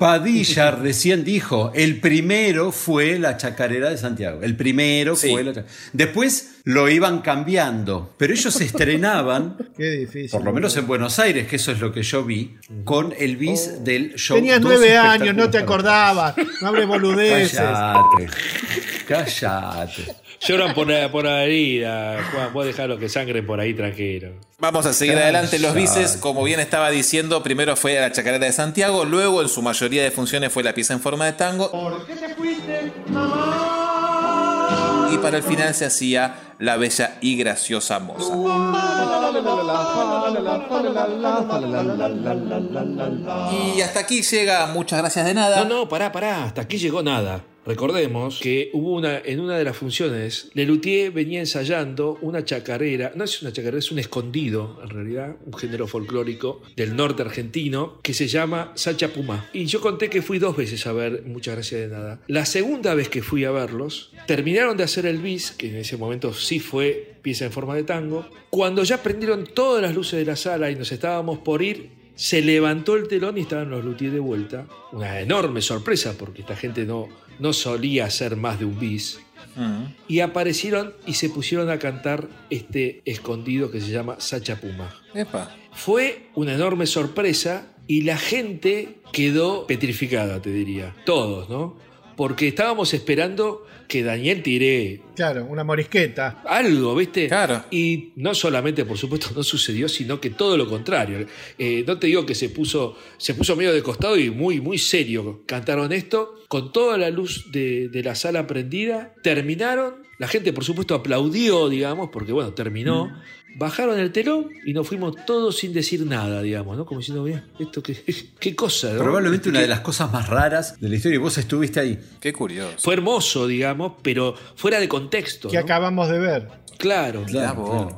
Padilla recién dijo, el primero fue la chacarera de Santiago. El primero Sí. fue la chacarera. Después lo iban cambiando, pero ellos se estrenaban, Qué difícil. por lo menos en Buenos Aires, que eso es lo que yo vi, con el bis del show. Tenías nueve años, no te acordabas. No hables boludeces. Cállate. Cállate. Lloran por la, por la herida, Juan. Vos dejalo que sangren por ahí tranquilo. Vamos a seguir Cállate. adelante. Los bices, como bien estaba diciendo, primero fue la chacarera de Santiago, luego en su mayoría de funciones fue la pieza en forma de tango ¿Por qué te fuiste, mamá? y para el final se hacía la bella y graciosa moza. Y hasta aquí llega Muchas gracias de nada. No, no, pará, pará. Hasta aquí llegó nada. Recordemos que hubo una, en una de las funciones, Lelutier venía ensayando una chacarera, no es una chacarera, es un escondido, en realidad, un género folclórico del norte argentino, que se llama Sacha Pumá. Y yo conté que fui dos veces a ver, muchas gracias de nada. La segunda vez que fui a verlos, terminaron de hacer el bis, que en ese momento sí fue pieza en forma de tango. Cuando ya prendieron todas las luces de la sala y nos estábamos por ir, se levantó el telón y estaban los luthiers de vuelta. Una enorme sorpresa porque esta gente no, no solía hacer más de un bis. Y aparecieron y se pusieron a cantar este escondido que se llama Sacha Puma. Epa. Fue una enorme sorpresa y la gente quedó petrificada, te diría. Todos, ¿no? Porque estábamos esperando que Daniel tire Claro, una morisqueta. algo, ¿viste? Claro. Y no solamente, por supuesto, no sucedió, sino que todo lo contrario. Eh, no te digo que se puso, se puso medio de costado y muy, muy serio. Cantaron esto con toda la luz de, de la sala prendida. Terminaron. La gente, por supuesto, aplaudió, digamos, porque bueno, terminó. Bajaron el telón y nos fuimos todos sin decir nada, digamos, ¿no? Como diciendo, bien, esto qué, qué cosa, ¿no? Probablemente una de las cosas más raras de la historia. Vos estuviste ahí. Qué curioso. Fue hermoso, digamos, pero fuera de contexto. Que ¿no? acabamos de ver. Claro, claro.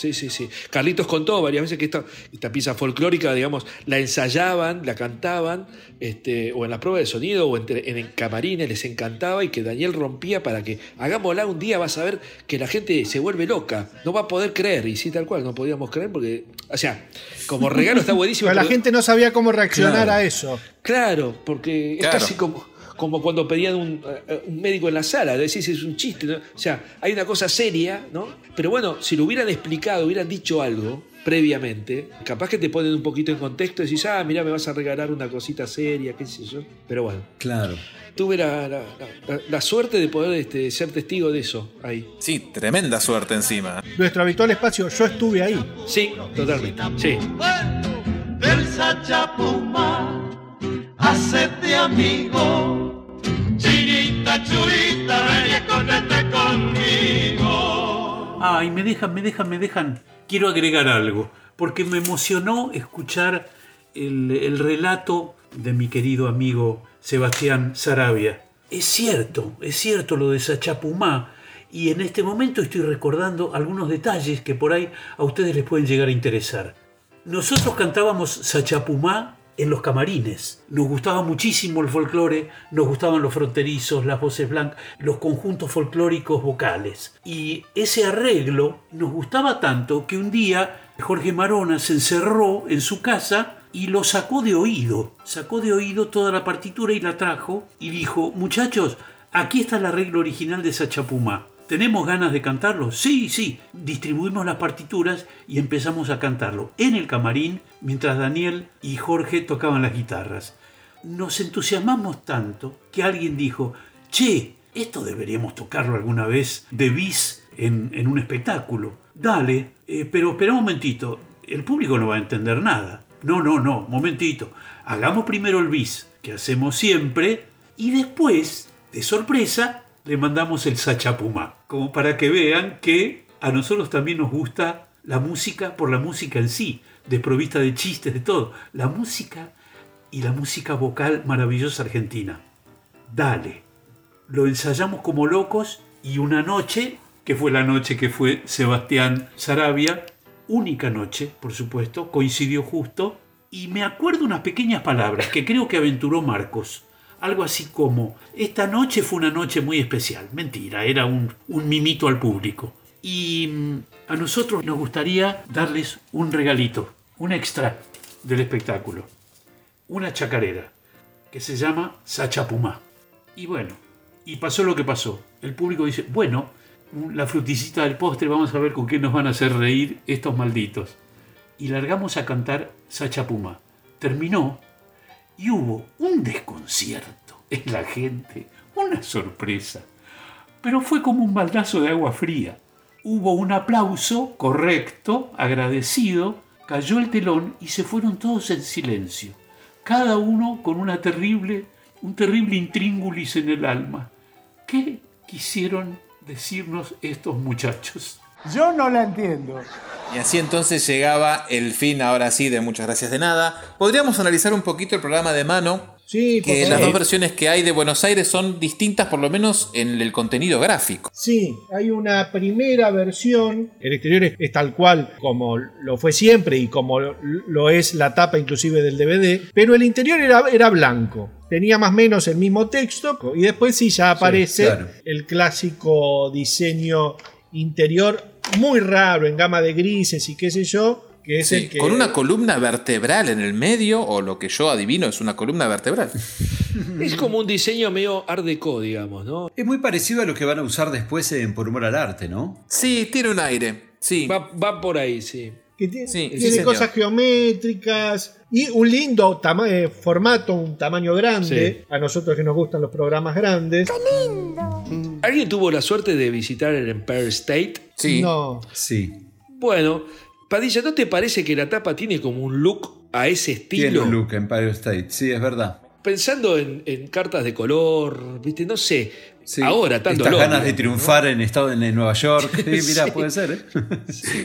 Sí, sí, sí. Carlitos contó varias veces que esta, esta pieza folclórica, digamos, la ensayaban, la cantaban, este, o en la prueba de sonido, o entre- en, el camarines, les encantaba y que Daniel rompía para que hagámosla un día, vas a ver que la gente se vuelve loca, no va a poder creer, y sí, tal cual, no podíamos creer porque, o sea, como regalo está buenísimo. Pero la pero- gente no sabía cómo reaccionar Claro. a eso. Claro, porque Claro. es casi como, como cuando pedían un, eh, un médico en la sala, decís es un chiste, ¿no? O sea, hay una cosa seria, ¿no? Pero bueno, si lo hubieran explicado, hubieran dicho algo previamente, capaz que te ponen un poquito en contexto y decís, ah, mira, me vas a regalar una cosita seria, qué sé yo. Pero bueno, Claro. tuve la, la- la- la suerte de poder este, ser testigo de eso ahí. Sí, tremenda suerte encima. Nuestro habitual espacio, yo estuve ahí. Sí, totalmente. Sí. Del Sachapuma, hacete amigo. Chinita, churita, ven y escóndete conmigo. Ay, me dejan, me dejan, me dejan. Quiero agregar algo, porque me emocionó escuchar el, el relato de mi querido amigo Sebastián Sarabia. Es cierto, es cierto lo de Sachapumá, y en este momento estoy recordando algunos detalles que por ahí a ustedes les pueden llegar a interesar. Nosotros cantábamos Sachapumá en los camarines. Nos gustaba muchísimo el folclore, nos gustaban los fronterizos, las voces blancas, los conjuntos folclóricos vocales. Y ese arreglo nos gustaba tanto que un día Jorge Marona se encerró en su casa y lo sacó de oído. Sacó de oído toda la partitura y la trajo y dijo, muchachos, aquí está el arreglo original de Sachapumá. ¿Tenemos ganas de cantarlo? Sí, sí. Distribuimos las partituras y empezamos a cantarlo en el camarín mientras Daniel y Jorge tocaban las guitarras. Nos entusiasmamos tanto que alguien dijo, che, esto deberíamos tocarlo alguna vez de bis en, un espectáculo. Dale, eh, pero espera un momentito, el público no va a entender nada. No, no, no, momentito. Hagamos primero el bis, que hacemos siempre, y después, de sorpresa, le mandamos el Sachapumá, como para que vean que a nosotros también nos gusta la música por la música en sí, desprovista de chistes, de todo. La música y la música vocal maravillosa argentina. Dale. Lo ensayamos como locos y una noche, que fue la noche que fue Sebastián Sarabia, única noche, por supuesto, coincidió justo, y me acuerdo unas pequeñas palabras que creo que aventuró Marcos. Algo así como, esta noche fue una noche muy especial. Mentira, era un, mimito al público. Y mm, a nosotros nos gustaría darles un regalito, un extra del espectáculo. Una chacarera. que se llama Sachapumá. Y bueno, y pasó lo que pasó. El público dice, bueno, la fruticita del postre, vamos a ver con qué nos van a hacer reír estos malditos. Y largamos a cantar Sachapumá. Terminó y hubo un desconcierto en la gente, una sorpresa. Pero fue como un baldazo de agua fría. Hubo un aplauso correcto, agradecido, cayó el telón y se fueron todos en silencio, cada uno con una terrible, un terrible intríngulis en el alma. ¿Qué quisieron decirnos estos muchachos? Yo no la entiendo. Y así entonces llegaba el fin, ahora sí, de muchas gracias de nada. Podríamos analizar un poquito el programa de mano. Sí, que las dos versiones que hay de Buenos Aires son distintas, por lo menos en el contenido gráfico. Sí, hay una primera versión. El exterior es, es tal cual como lo fue siempre y como lo es la tapa inclusive del DVD, pero el interior era, era blanco. Tenía más o menos el mismo texto y después sí ya aparece claro. el clásico diseño interior muy raro en gama de grises y qué sé yo, que es Sí, el que... Con una columna vertebral en el medio, o lo que yo adivino es una columna vertebral. Es como un diseño medio art deco, digamos, ¿no? Es muy parecido a lo que van a usar después en Por Humor al Arte, ¿no? Sí, tiene un aire. Sí. Va, va por ahí, sí. que tiene, Sí, tiene sí, señor. cosas geométricas y un lindo tama- eh, formato, un tamaño grande. A nosotros que nos gustan los programas grandes. ¿Alguien tuvo la suerte de visitar el Empire State? Sí. No. Sí. Bueno, Padilla, ¿no te parece que la tapa tiene como un look a ese Tiene estilo? un look Empire State, sí, es verdad. Pensando en, en cartas de color, viste, no sé. Sí. Ahora, tanto Estas ganas de triunfar en estado en Nueva York. Sí, mirá, Sí. puede ser, ¿eh?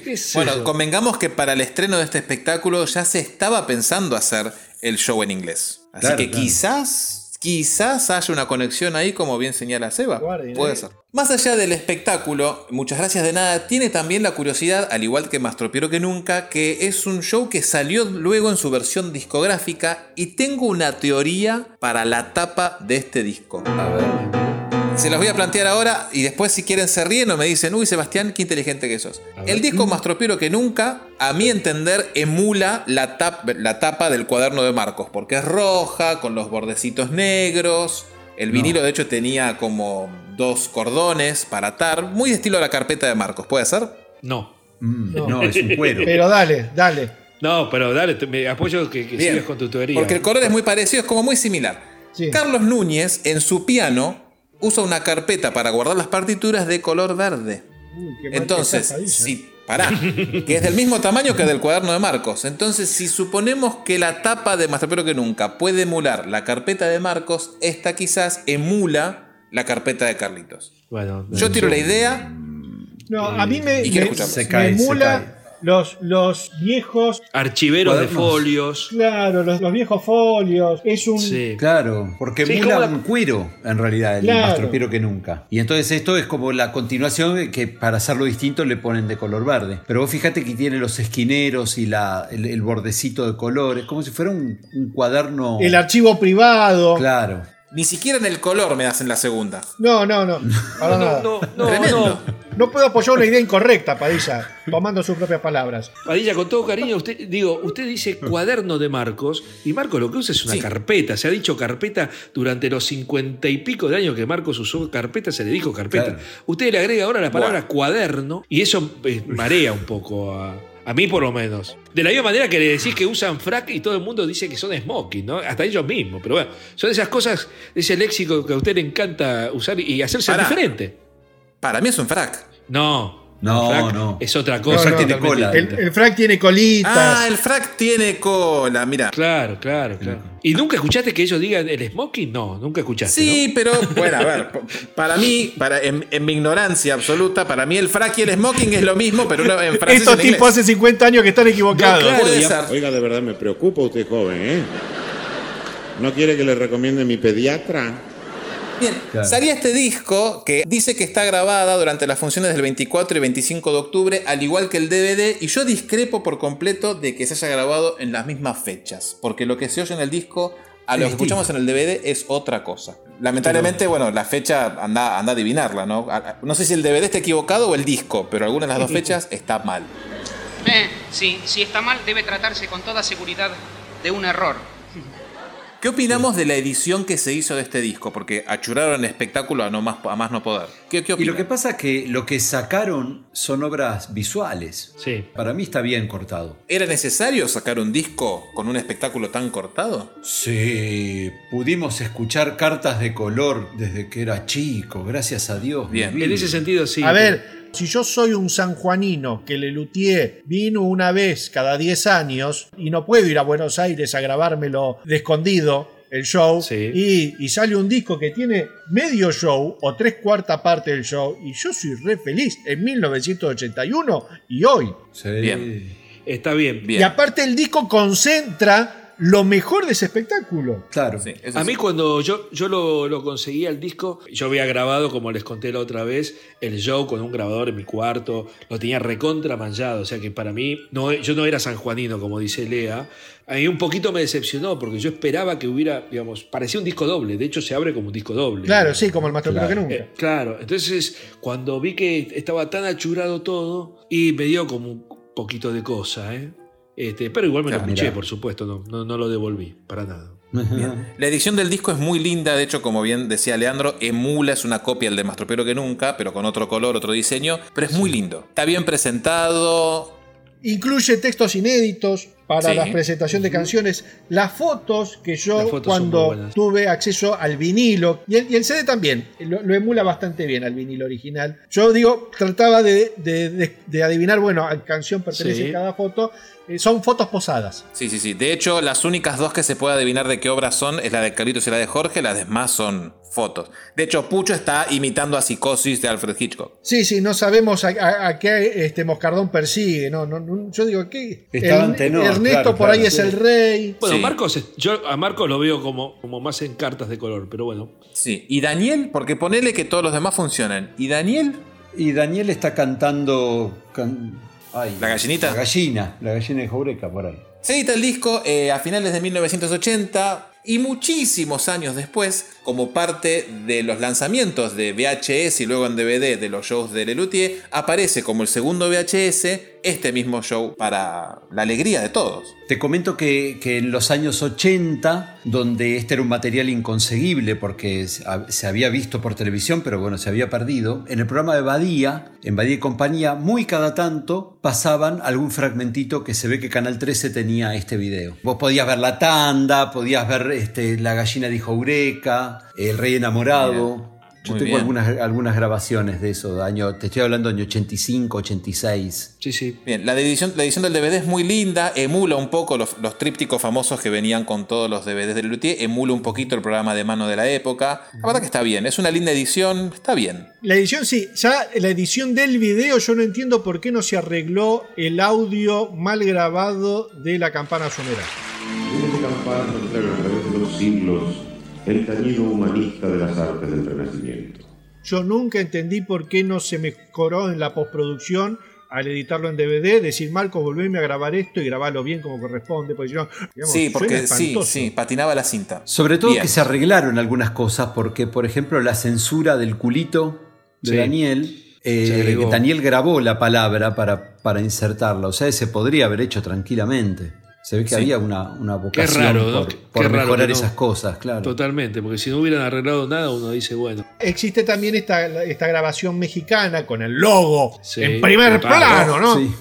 ¿Qué es Bueno, eso? convengamos que para el estreno de este espectáculo ya se estaba pensando hacer el show en inglés. Así Claro, que claro. quizás, quizás haya una conexión ahí, como bien señala Seba. Puede ser. Más allá del espectáculo, muchas gracias de nada, tiene también la curiosidad, al igual que Más Tropiero que Nunca, que es un show que salió luego en su versión discográfica y tengo una teoría para la tapa de este disco. A ver. Se los voy a plantear ahora y después si quieren se ríen o me dicen, uy Sebastián, qué inteligente que sos. El disco más tropiero que nunca, a mi entender, emula la, tap- la tapa del cuaderno de Marcos, porque es roja, con los bordecitos negros. El vinilo de hecho tenía como dos cordones para atar, muy de estilo a la carpeta de Marcos, ¿puede ser? No. Mm, No. no. es un cuero. Pero dale, dale. No, pero dale, me apoyo que, que sigas con tu teoría. Porque el color es muy parecido, es como muy similar. Sí. Carlos Núñez en su piano usa una carpeta para guardar las partituras de color verde. Uy, Entonces, si, pará, que es del mismo tamaño que del cuaderno de Marcos. Entonces, si suponemos que la tapa de Más Trapero que Nunca puede emular la carpeta de Marcos, esta quizás emula la carpeta de Carlitos. Bueno, Yo tiro la idea, No, a mí me, me-. Se me cae, se emula cae. Los, los viejos, archiveros de folios. claro, los, los viejos folios. Es un. Sí. Claro, porque Sí, emula como la- un cuero, en realidad, el Claro. más tropiero que nunca. Y entonces esto es como la continuación que para hacerlo distinto le ponen de color verde. Pero vos fíjate que tiene los esquineros y la, el, el bordecito de colores, como si fuera un, un cuaderno. El archivo privado. Claro. Ni siquiera en el color me hacen la segunda. No, no, no. Para nada. No, no, Tremendo. no. No puedo apoyar una idea incorrecta, Padilla, tomando sus propias palabras. Padilla, con todo cariño, usted, digo, usted dice cuaderno de Marcos, y Marcos lo que usa es una Sí. carpeta. Se ha dicho carpeta durante los cincuenta y pico de años que Marcos usó carpeta, se le dijo carpeta. Claro. Usted le agrega ahora la palabra cuaderno, y eso eh, marea un poco a. A mí por lo menos. De la misma manera que le decís que usan frac y todo el mundo dice que son smoking, ¿no? Hasta ellos mismos. Pero bueno, son esas cosas, ese léxico que a usted le encanta usar y hacerse diferente. Para mí es un frac. No. No, frac no. Es otra No, cosa. no, tiene totalmente cola. El, el frac tiene colitas. Ah, el frac tiene cola, mira. Claro, claro, claro. ¿Y nunca escuchaste que ellos digan el smoking? No, nunca escuchaste. Sí, pero bueno, a ver, para mí, para, en, en mi ignorancia absoluta, para mí el frac y el smoking es lo mismo, pero uno en francés Estos tipos inglés. hace 50 años que están equivocados. No, claro. Oiga, de verdad me preocupa usted joven, ¿eh? ¿No quiere que le recomiende mi pediatra? Bien, Claro. salía este disco que dice que está grabada durante las funciones del 24 y 25 de octubre, al igual que el DVD, y yo discrepo por completo de que se haya grabado en las mismas fechas, porque lo que se oye en el disco a lo que escuchamos en el DVD es otra cosa. Lamentablemente, bueno, la fecha anda, anda a adivinarla, ¿no? No sé si el DVD está equivocado o el disco, pero alguna de las dos fechas está mal. Eh, sí, si está mal debe tratarse con toda seguridad de un error. ¿Qué opinamos de la edición que se hizo de este disco? Porque achuraron espectáculo a, no más, a más no poder. ¿Qué, qué Y lo que pasa es que lo que sacaron son obras visuales. Sí. Para mí está bien cortado. ¿Era necesario sacar un disco con un espectáculo tan cortado? Sí, pudimos escuchar cartas de color desde que era chico, gracias a Dios. Bien. En ese sentido, sí. A ver, si yo soy un sanjuanino que Lelutier vino una vez cada 10 años y no puedo ir a Buenos Aires a grabármelo de escondido el show Sí. y, y sale un disco que tiene medio show o tres cuarta parte del show y yo soy re feliz en 1981 y hoy. Sí. Bien. Está bien. Bien. Y aparte el disco concentra lo mejor de ese espectáculo. Claro. Sí, A sí. mí cuando yo, yo lo, lo conseguí el disco, yo había grabado, como les conté la otra vez, el show con un grabador en mi cuarto, lo tenía recontra manchado, o sea que para mí, no, yo no era sanjuanino, como dice Lea, a mí un poquito me decepcionó, porque yo esperaba que hubiera, digamos, parecía un disco doble, de hecho se abre como un disco doble. Claro, sí, como el más tropero que nunca. Eh, claro, entonces cuando vi que estaba tan achurado todo, y me dio como un poquito de cosa, ¿eh? Este, pero igual me lo escuché, mirá. por supuesto, no, no, no lo devolví, para nada. La edición del disco es muy linda, de hecho, como bien decía Leandro, emula, es una copia del de Más Tropero que nunca, pero con otro color, otro diseño, pero es muy lindo. Está bien presentado. Incluye textos inéditos para Sí. la presentación de canciones, las fotos que yo fotos cuando tuve acceso al vinilo y el, y el CD también, lo, lo emula bastante bien al vinilo original. Yo digo, trataba de, de- de- de adivinar, bueno, a qué canción pertenece Sí. cada foto. Eh, son fotos posadas. Sí, sí, sí. De hecho, las únicas dos que se puede adivinar de qué obras son es la de Carlitos y la de Jorge, las demás son fotos. De hecho, Pucho está imitando a Psicosis de Alfred Hitchcock. Sí, sí, no sabemos a, a- a qué este Moscardón persigue. No, no, no, yo digo, tenor, Ernesto claro, por claro, ahí es sí. el rey. Bueno, Sí. Marcos, yo a Marcos lo veo como, como más en cartas de color, pero bueno. Sí. Y Daniel, porque ponele que todos los demás funcionan. ¿Y Daniel? Y Daniel está cantando. can- ay, ¿La gallinita? La gallina, la gallina de Jaureca por ahí. Se edita el disco eh, a finales de 1980 y muchísimos años después, como parte de los lanzamientos de VHS y luego en DVD de los shows de Lelutier, aparece como el segundo VHS este mismo show para la alegría de todos. Te comento que, que en los años 80, donde este era un material inconseguible porque se había visto por televisión, pero bueno, se había perdido, en el programa de Badía, en Badía y compañía, muy cada tanto pasaban algún fragmentito que se ve que Canal 13 tenía este video. Vos podías ver la tanda, podías ver este, la gallina dijo Eureka, el rey enamorado. Yo Muy tengo bien. algunas, algunas grabaciones de eso, de año, te estoy hablando año 85, 86. Sí, sí. Bien, la edición, la edición del DVD es muy linda, emula un poco los, los trípticos famosos que venían con todos los DVDs de Lelutier, emula un poquito el programa de mano de la época. La verdad que está bien, es una linda edición, está bien. La edición sí, ya la edición del video yo no entiendo por qué no se arregló el audio mal grabado de la campana sonera. Tiene que campar mostrar a través de los siglos el tañido humanista de las artes del Renacimiento. Yo nunca entendí por qué no se mejoró en la postproducción al editarlo en DVD, decir Marco, volveme a grabar esto y grabarlo bien como corresponde. Porque yo, digamos, Sí, porque sí, patinaba la cinta. Sobre todo Bien. que se arreglaron algunas cosas, porque, por ejemplo, la censura del culito de Sí. Daniel, eh. Daniel grabó la palabra para, para insertarla. O sea, se podría haber hecho tranquilamente. Se ve que Sí. había una, una Qué vocación raro, ¿no? por, Qué raro no. esas cosas, claro. Totalmente, porque si no hubieran arreglado nada, uno dice, bueno. Existe también esta, esta grabación mexicana con el logo Sí, en primer plano, ¿no? Sí.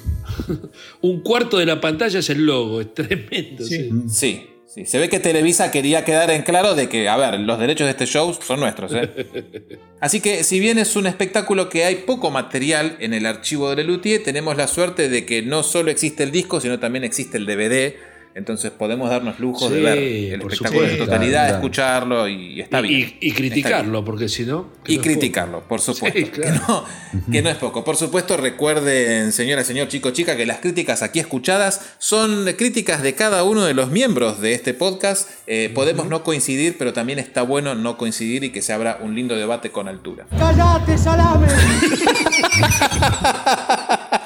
Un cuarto de la pantalla es el logo, es tremendo. Sí. Sí. Se ve que Televisa quería quedar en claro de que, a ver, los derechos de este show son nuestros. ¿eh? Así que, si bien es un espectáculo que hay poco material en el archivo de Lelutier, tenemos la suerte de que no solo existe el disco, sino también existe el DVD. Entonces podemos darnos lujos de Sí, ver el espectáculo en totalidad, Claro, escucharlo y está Y, bien. y- y Está bien. criticarlo, porque si no. Y no criticarlo, por supuesto. Sí, claro. que, no, que no es poco. Por supuesto, recuerden, señora, señor, chico, chica, que las críticas aquí escuchadas son críticas de cada uno de los miembros de este podcast. Eh, podemos no coincidir, pero también está bueno no coincidir y que se abra un lindo debate con altura. ¡Cállate, salame!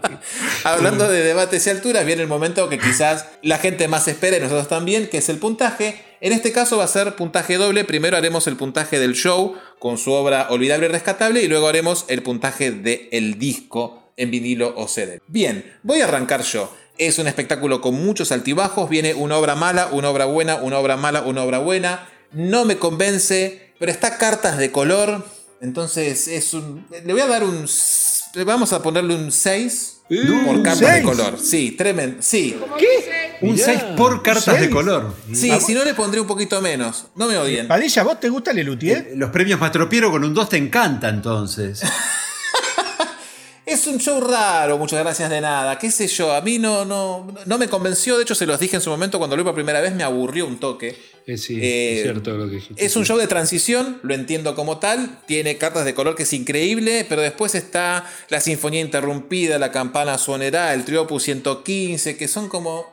Hablando de debates y alturas, viene el momento que quizás la gente más espera y nosotros también, que es el puntaje. En este caso va a ser puntaje doble. Primero haremos el puntaje del show con su obra Olvidable y Rescatable y luego haremos el puntaje del disco en vinilo o CD. Bien, voy a arrancar yo. Es un espectáculo con muchos altibajos. Viene una obra mala, una obra buena, una obra mala, una obra buena. No me convence, pero está cartas de color. Entonces es un. Le voy a dar un. Vamos a ponerle un 6 por ¿un cartas de color. Sí, tremendo. Sí. Un 6 por cartas de color. Sí, si no le pondré un poquito menos. No me odien. Padilla, ¿vos te gusta Lelutier? Los premios Mastropiero con un 2 te encanta entonces. Es un show raro, muchas gracias de nada. ¿Qué sé yo? A mí no, no, no me convenció. De hecho, se los dije en su momento cuando lo vi por primera vez, me aburrió un toque. Eh, sí, Eh, es cierto lo que dijiste. Es un show de transición, lo entiendo como tal. Tiene cartas de color que es increíble, pero después está la Sinfonía Interrumpida, la Campana Suonerá, el Trio Opus 115, que son como.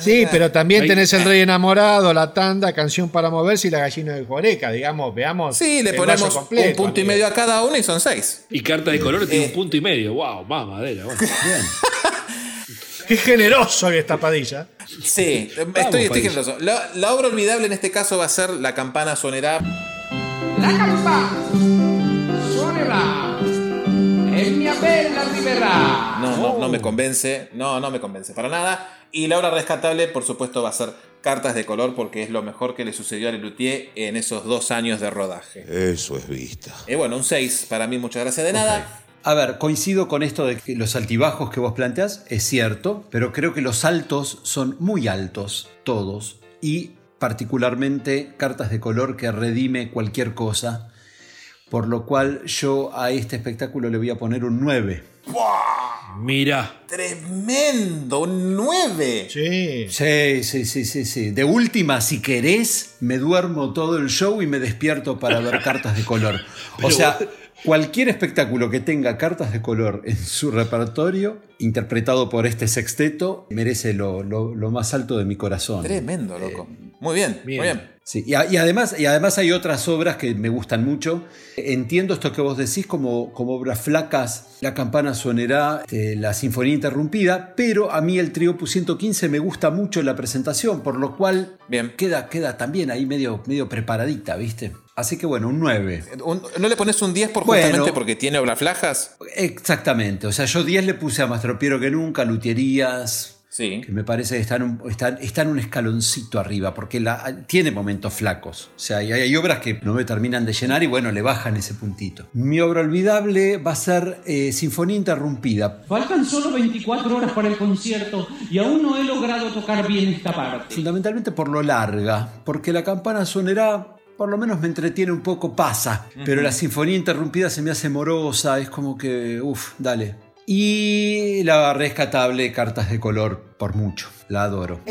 Sí, pero también tenés el Rey Enamorado, la tanda, Canción para moverse y la gallina de Joreca, digamos, veamos. Sí, le ponemos completo, un punto y medio a cada uno y son seis. Y carta de color tiene Eh. un punto y medio. ¡Wow! Más madera. Bueno. Qué generoso que está Padilla. Sí, estoy, estoy generoso. La, la obra olvidable en este caso va a ser La Campana Suonerá. La campana arriverà. No, no, no me convence. No, no me convence para nada. Y la obra rescatable, por supuesto, va a ser Cartas de color porque es lo mejor que le sucedió a Lelutier en esos dos años de rodaje. Eso es vista. Eh, bueno, un 6 para mí, muchas gracias de nada. A ver, coincido con esto de que los altibajos que vos planteas, es cierto, pero creo que los altos son muy altos, todos, y particularmente cartas de color que redime cualquier cosa, por lo cual yo a este espectáculo le voy a poner un 9. Mira. Tremendo, un 9. Sí. Sí, sí, sí, sí, sí. De última, si querés, me duermo todo el show y me despierto para ver cartas de color. O sea, cualquier espectáculo que tenga cartas de color en su repertorio, interpretado por este sexteto, merece lo, lo- lo más alto de mi corazón. Tremendo, loco. Muy bien, muy bien. Sí, y, a- y además, y además hay otras obras que me gustan mucho. Entiendo esto que vos decís como, como obras flacas. La campana sonará, eh, la sinfonía interrumpida, pero a mí el trío Opus 115 me gusta mucho la presentación, por lo cual Queda, queda también ahí medio, medio preparadita, ¿viste? Así que bueno, un 9. Un- ¿No le pones un 10 por Bueno. justamente porque tiene obras flajas? Exactamente, o sea, yo 10 le puse a Mastropiero que nunca, Luterías. Sí. Que me parece que están un, están, están un escaloncito arriba, porque la, tiene momentos flacos. O sea, hay, hay obras que no me terminan de llenar y bueno, le bajan ese puntito. Mi obra olvidable va a ser eh, Sinfonía Interrumpida. Faltan solo 24 horas para el concierto y aún no he logrado tocar bien esta parte. Fundamentalmente por lo larga, porque la campana sonará, por lo menos me entretiene un poco, pasa. Pero la sinfonía interrumpida se me hace morosa, es como que, uff, dale. Y la rescatable Cartas de Color, por mucho, la adoro.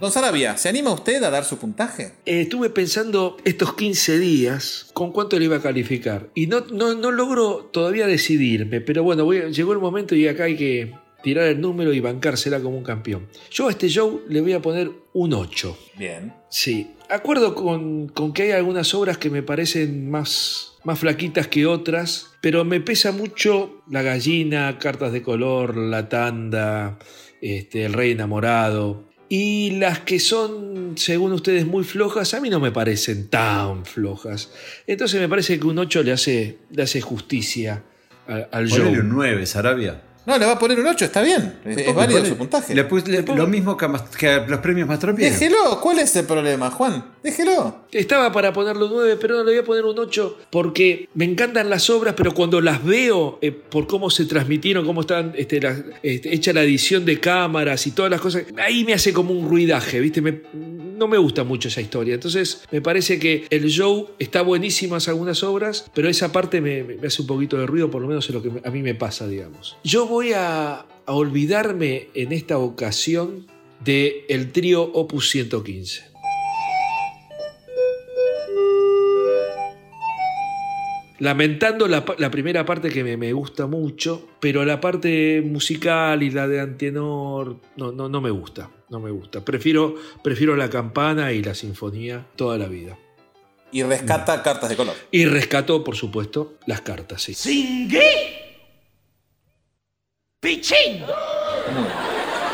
Don Sarabia, ¿se anima usted a dar su puntaje? Eh, estuve pensando estos 15 días con cuánto le iba a calificar. Y no, no, no logro todavía decidirme, pero bueno, voy- llegó el momento y acá hay que tirar el número y bancársela como un campeón. Yo a este show le voy a poner un 8. Bien. Sí, acuerdo con, con que hay algunas obras que me parecen más, más flaquitas que otras, pero me pesa mucho La gallina, Cartas de color, La tanda, este, El rey enamorado. Y las que son, según ustedes, muy flojas, a mí no me parecen tan flojas. Entonces me parece que un 8 le hace, le hace justicia al, al show. Un 9, Sarabia. No, le va a poner un 8, está bien. Es, es válido su puntaje. Le puse- le- lo mismo que a los premios Mastropiero. Déjelo, ¿cuál es el problema, Juan? Déjelo. Estaba para ponerle un 9, pero no le voy a poner un 8 porque me encantan las obras, pero cuando las veo eh, por cómo se transmitieron, cómo están este, este, hecha la edición de cámaras y todas las cosas, ahí me hace como un ruidaje, ¿viste? Me- no me gusta mucho esa historia. Entonces me parece que el show está buenísimas algunas obras, pero esa parte me, me hace un poquito de ruido, por lo menos es lo que a mí me pasa, digamos. Yo voy a, a olvidarme en esta ocasión de el trío Opus 115. Lamentando la, primera parte que me, me gusta mucho, pero la parte musical y la de Antenor no, no, no me gusta, no me gusta. Prefiero, prefiero la campana y la sinfonía toda la vida. Y rescata cartas de color. Y rescató, por supuesto, las cartas, sí. ¡Singui! ¡Pichín!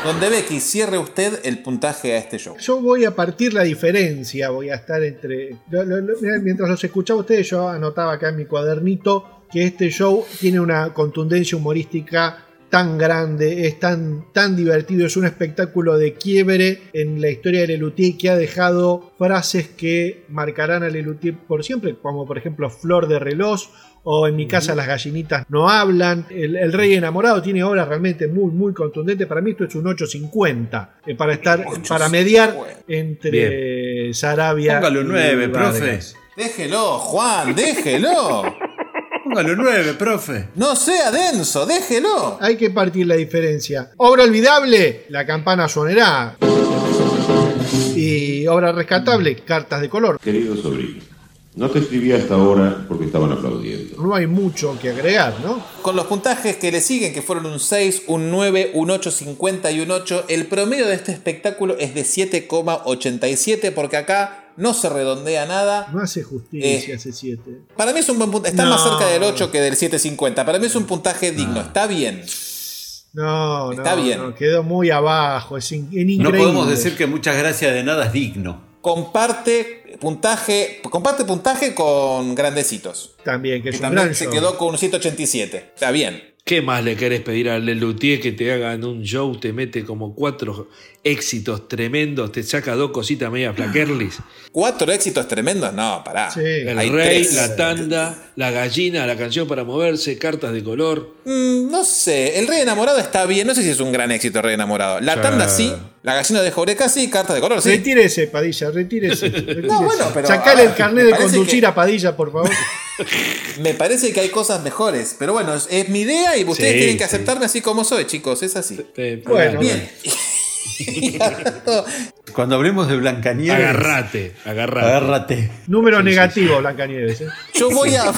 Donde ve que cierre usted el puntaje a este show. Yo voy a partir la diferencia, voy a estar entre... lo- lo- lo- mirá, mientras los escuchaba a ustedes, yo anotaba acá en mi cuadernito que este show tiene una contundencia humorística tan grande, es tan, tan divertido, es un espectáculo de quiebre en la historia de Lelutier que ha dejado frases que marcarán a Lelutier por siempre, como por ejemplo Flor de reloj o en mi casa las gallinitas no hablan. El, el Rey enamorado tiene obras realmente muy, muy contundentes. Para mí esto es un 850 eh, para estar, para mediar entre Sarabia. Póngalo y 9, profe. Déjelo, Juan, déjelo. Póngalo 9, profe. No sea denso, déjelo. Hay que partir la diferencia. Obra olvidable, la campana sonará. Y obra rescatable, cartas de color. Querido sobrino, no te escribí hasta ahora porque estaban aplaudiendo. No hay mucho que agregar, ¿no? Con los puntajes que le siguen, que fueron un 6, un 9, un 8,50 y un 8, el promedio de este espectáculo es de 7,87 porque acá no se redondea nada. No hace justicia Eh, ese 7. Para mí es un buen puntaje. Está No. más cerca del 8 que del 7,50. Para mí es un puntaje digno. Está bien. No, no, Está bien. no, quedó muy abajo, es, in- es increíble. No podemos decir que muchas gracias de nada es digno. Comparte puntaje, comparte puntaje con grandecitos. También, que Que es un también gran se show. quedó con un 187. Está bien. ¿Qué más le querés pedir a Lelutier que te hagan un show, te mete como cuatro éxitos tremendos, te saca dos cositas media flaquerlis? Cuatro éxitos tremendos. No, pará. El Hay rey, tres. la tanda, la gallina, la canción para moverse, cartas de color. Mm, no sé, el rey enamorado está bien, no sé si es un gran éxito el rey enamorado. La tanda sí, la gallina de Joreca sí, cartas de color sí. Retírese, Padilla, retírese. retírese. No, bueno, pero, Sacale el carnet de conducir que- a Padilla, por favor. Me parece que hay cosas mejores, pero bueno, es, es mi idea y ustedes Sí, tienen que sí. aceptarme así como soy, chicos, es así. Bueno, bien. Cuando hablemos de Blancanieves. Agarrate, agarrate. Agárrate. Número negativo, Blancanieves. ¿eh? Yo voy a,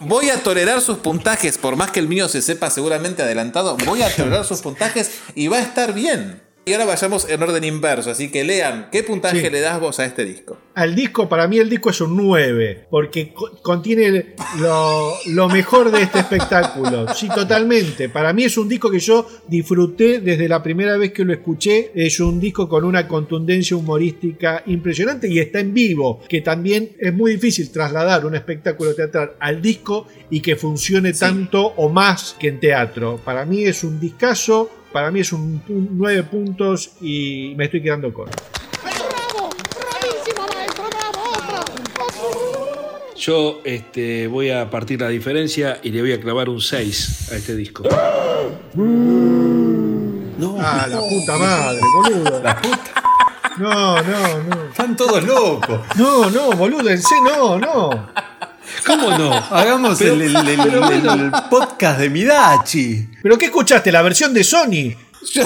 voy a tolerar sus puntajes, por más que el mío se sepa seguramente adelantado, voy a tolerar sus puntajes y va a estar bien. Y ahora vayamos en orden inverso, así que lean, ¿qué puntaje Sí. le das vos a este disco? Al disco, para mí el disco es un 9, porque co- contiene lo, lo mejor de este espectáculo. Sí, totalmente. Para mí es un disco que yo disfruté desde la primera vez que lo escuché. Es un disco con una contundencia humorística impresionante y está en vivo, que también es muy difícil trasladar un espectáculo teatral al disco y que funcione tanto o más que en teatro. Para mí es un discazo. Para mí es un 9 puntos y me estoy quedando corto. Yo este, voy a partir la diferencia y le voy a clavar un 6 a este disco. Ah, la puta madre, boludo. La puta. No, no, no. Están todos locos. No, no, boludo, en serio, no, no. ¿Cómo no? Hagamos Pero- el, el podcast de Midachi. ¿Pero qué escuchaste? ¿La versión de Sony? Yo,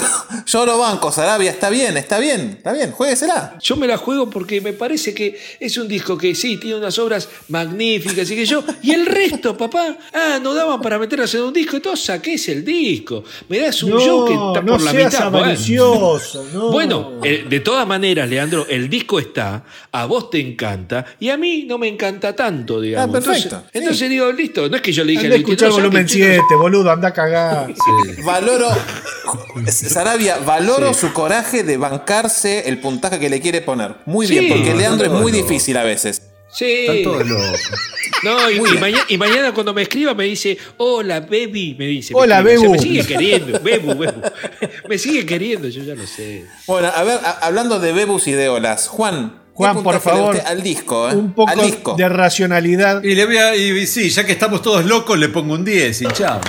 yo lo banco, Sarabia, está bien, está bien, está bien, juéguesela. Yo me la juego porque me parece que es un disco que sí, tiene unas obras magníficas y que yo. Y el resto, papá, ah, no daban para meterlas en un disco, entonces saqués el disco. Me das un No, show que está no por la seas mitad. Bueno. avaricioso, no. Bueno, eh, de todas maneras, Leandro, el disco está, a vos te encanta y a mí no me encanta tanto, digamos. Ah, perfecto, Entonces, entonces digo, listo, no es que yo le dije al escuchar volumen saquen, chicos. 7, boludo, anda a cagar. Valoro, Sarabia, valoro su coraje de bancarse el puntaje que le quiere poner. Muy Sí, bien, porque Leandro es no, muy no. difícil a veces. Sí. No, y, y mañana, y mañana cuando me escriba me dice, hola, baby, me dice. me Hola. O sea, Bebu. me sigue queriendo, bebu, bebu. Me sigue queriendo, yo ya lo sé. Bueno, a ver, a- hablando de Bebus y de olas, Juan, ¿qué Juan, por favor, al disco, ¿eh? Un poco al disco. de racionalidad. Y le voy a. Y, y sí, ya que estamos todos locos, le pongo un 10 y chao.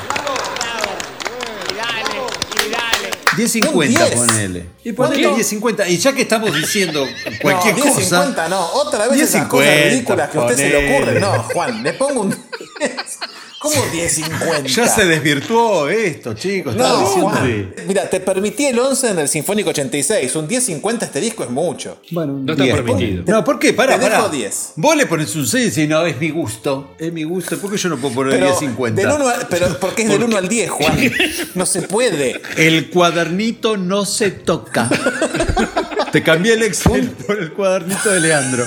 10.50 Un 10. ponele. Y ponele ¿Cuánto? 10.50. Y ya que estamos diciendo cualquier no, cosa. 10.50 no, otra vez esas 10.50, cosas ridículas que a usted se le ocurren. No, Juan, le pongo un 10. ¿Cómo 10.50? Ya se desvirtuó esto, chicos. No, Estaba diciendo- Juan. Mira, te permití el 11 en el Sinfónico 86. Un 10.50 este disco es mucho. Bueno, un No está 10, permitido. No, ¿por qué? Pará, Te dejo pará. 10. Vos le pones un 6 y no, es mi gusto. Es mi gusto. ¿Por qué yo no puedo poner Pero, 10.50? del uno al- pero porque es del 1 al 10, Juan. No se puede. El cuadernito no se toca. Te cambié el Excel por el cuadernito de Leandro.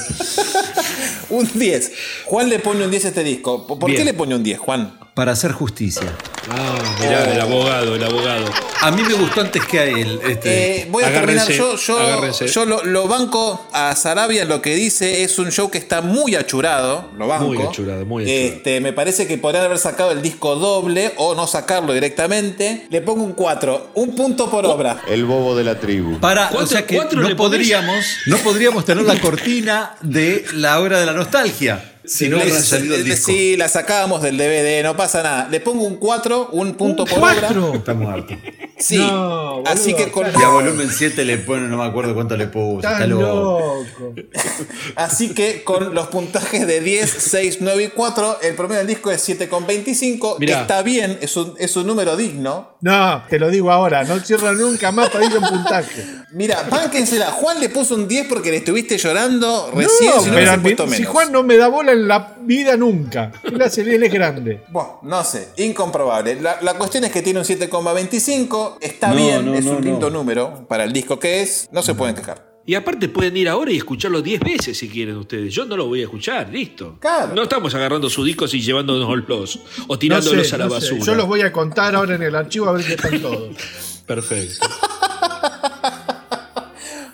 Un 10. Juan le pone un 10 a este disco. ¿Por qué Bien. le pone un 10, Juan? Para hacer justicia. Ah, mirá, el abogado, el abogado. A mí me gustó antes que a él. Este. Eh, voy a terminar. Agárrense, Yo, yo, agárrense. yo lo, lo banco a Sarabia lo que dice. Es un show que está muy achurado. Lo banco. Muy achurado, muy achurado. Este, me parece que podrían haber sacado el disco doble o no sacarlo directamente. Le pongo un 4. Un punto por obra. El bobo de la tribu. Para, o ¿Cuánto- sea que cuatro no podríamos, no podríamos tener la cortina de la hora de la nostalgia. Si no hubiese Es- salido el disco. Sí, la sacábamos del DVD, no pasa nada. Le pongo un 4, un punto por obra. Estamos hartos. Sí. No, Así boludo, que con, Y a volumen 7 le pone, no me acuerdo cuánto le puso. Estás Está loco. loco. así que con los puntajes de 10, 6, 9 y 4, el promedio del disco es 7,25. Que Mirá. está bien, es un, es un número digno. No, te lo digo ahora, no cierro nunca más para ir en puntaje. Mira, bánquensela. Juan le puso un 10 porque le estuviste llorando recién. no, si no pero puesto si menos. Juan no me da bola en la vida nunca. Hace él es grande. Bueno, no sé, incomprobable. La, la cuestión es que tiene un 7,25. Está No, bien, no, es no, un lindo número para el disco que es. No se pueden quejar. Y aparte pueden ir ahora y escucharlo 10 veces si quieren ustedes. Yo no lo voy a escuchar, listo. Claro. No estamos agarrando sus discos y llevándonos o No tirándolos sé, a la no sé. basura. Yo los voy a contar ahora en el archivo a ver qué están todos. Perfecto.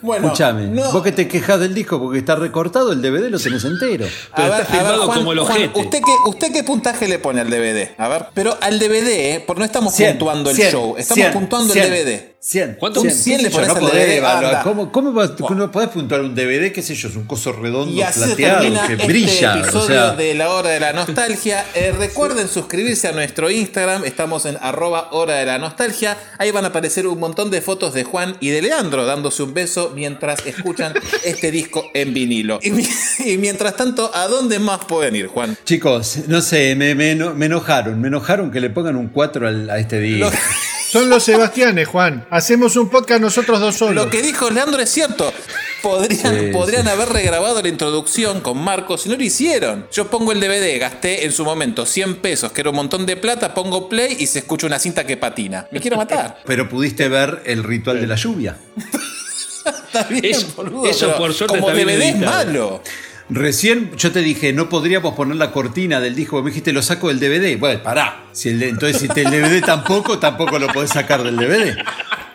Bueno, Escúchame, no- vos que te quejas del disco porque está recortado, el DVD lo tenés entero. Pero está filmado como el ojete. ¿usted qué, ¿Usted qué puntaje le pone al DVD? A ver, pero al DVD, eh, porque no estamos 100, puntuando el 100, show, estamos 100, puntuando 100. el DVD. 100. ¿Cuánto? Un 100 le pones no al podés DVD, evaluar. ¿Cómo, cómo vas- no podés puntuar un DVD? ¿Qué sé yo? Es un coso redondo, Y así se plateado, termina que este brilla. episodio o sea, de La Hora de la Nostalgia. Eh, recuerden suscribirse a nuestro Instagram. Estamos en arroba Hora de la Nostalgia. Ahí van a aparecer un montón de fotos de Juan y de Leandro dándose un beso mientras escuchan este disco en vinilo. Y, mi- y mientras tanto, ¿a dónde más pueden ir, Juan? chicos, no sé, me, me me enojaron. Me enojaron que le pongan un 4 al- a este disco. Son los Sebastianes, Juan. Hacemos un podcast nosotros dos solos. Lo que dijo Leandro es cierto. Podrían, Sí, podrían sí. haber regrabado la introducción con Marcos y no lo hicieron. Yo pongo el DVD, gasté en su momento 100 pesos, que era un montón de plata, pongo play y se escucha una cinta que patina. Me quiero matar. Pero pudiste ver el ritual de la lluvia. Está bien, Eso- boludo, eso pero por suerte como está bien DVD es malo. Recién yo te dije, no podríamos poner la cortina del disco. Me dijiste, lo saco del DVD. Bueno, pará. Si el, entonces, si te- el DVD tampoco, tampoco lo podés sacar del DVD.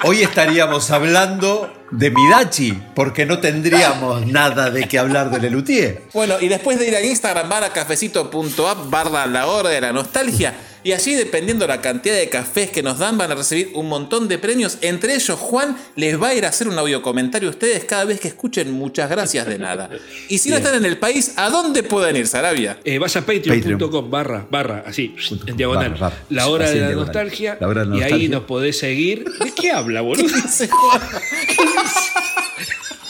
Hoy estaríamos hablando de Midachi, porque no tendríamos nada de qué hablar de Lelutier. Bueno, y después de ir a Instagram, van a cafecito.app barra la hora de la nostalgia. Y allí, dependiendo la cantidad de cafés que nos dan, van a recibir un montón de premios. Entre ellos, Juan les va a ir a hacer un audio comentario a ustedes cada vez que escuchen muchas gracias de nada. Y si no están en el país, ¿a dónde pueden ir, Sarabia? Eh, vas a patreon.com barra, barra, así, en diagonal. Barra, barra. La hora Así en la diagonal. nostalgia. La hora de la y ahí nostalgia. nos podés seguir. ¿De qué habla, boludo?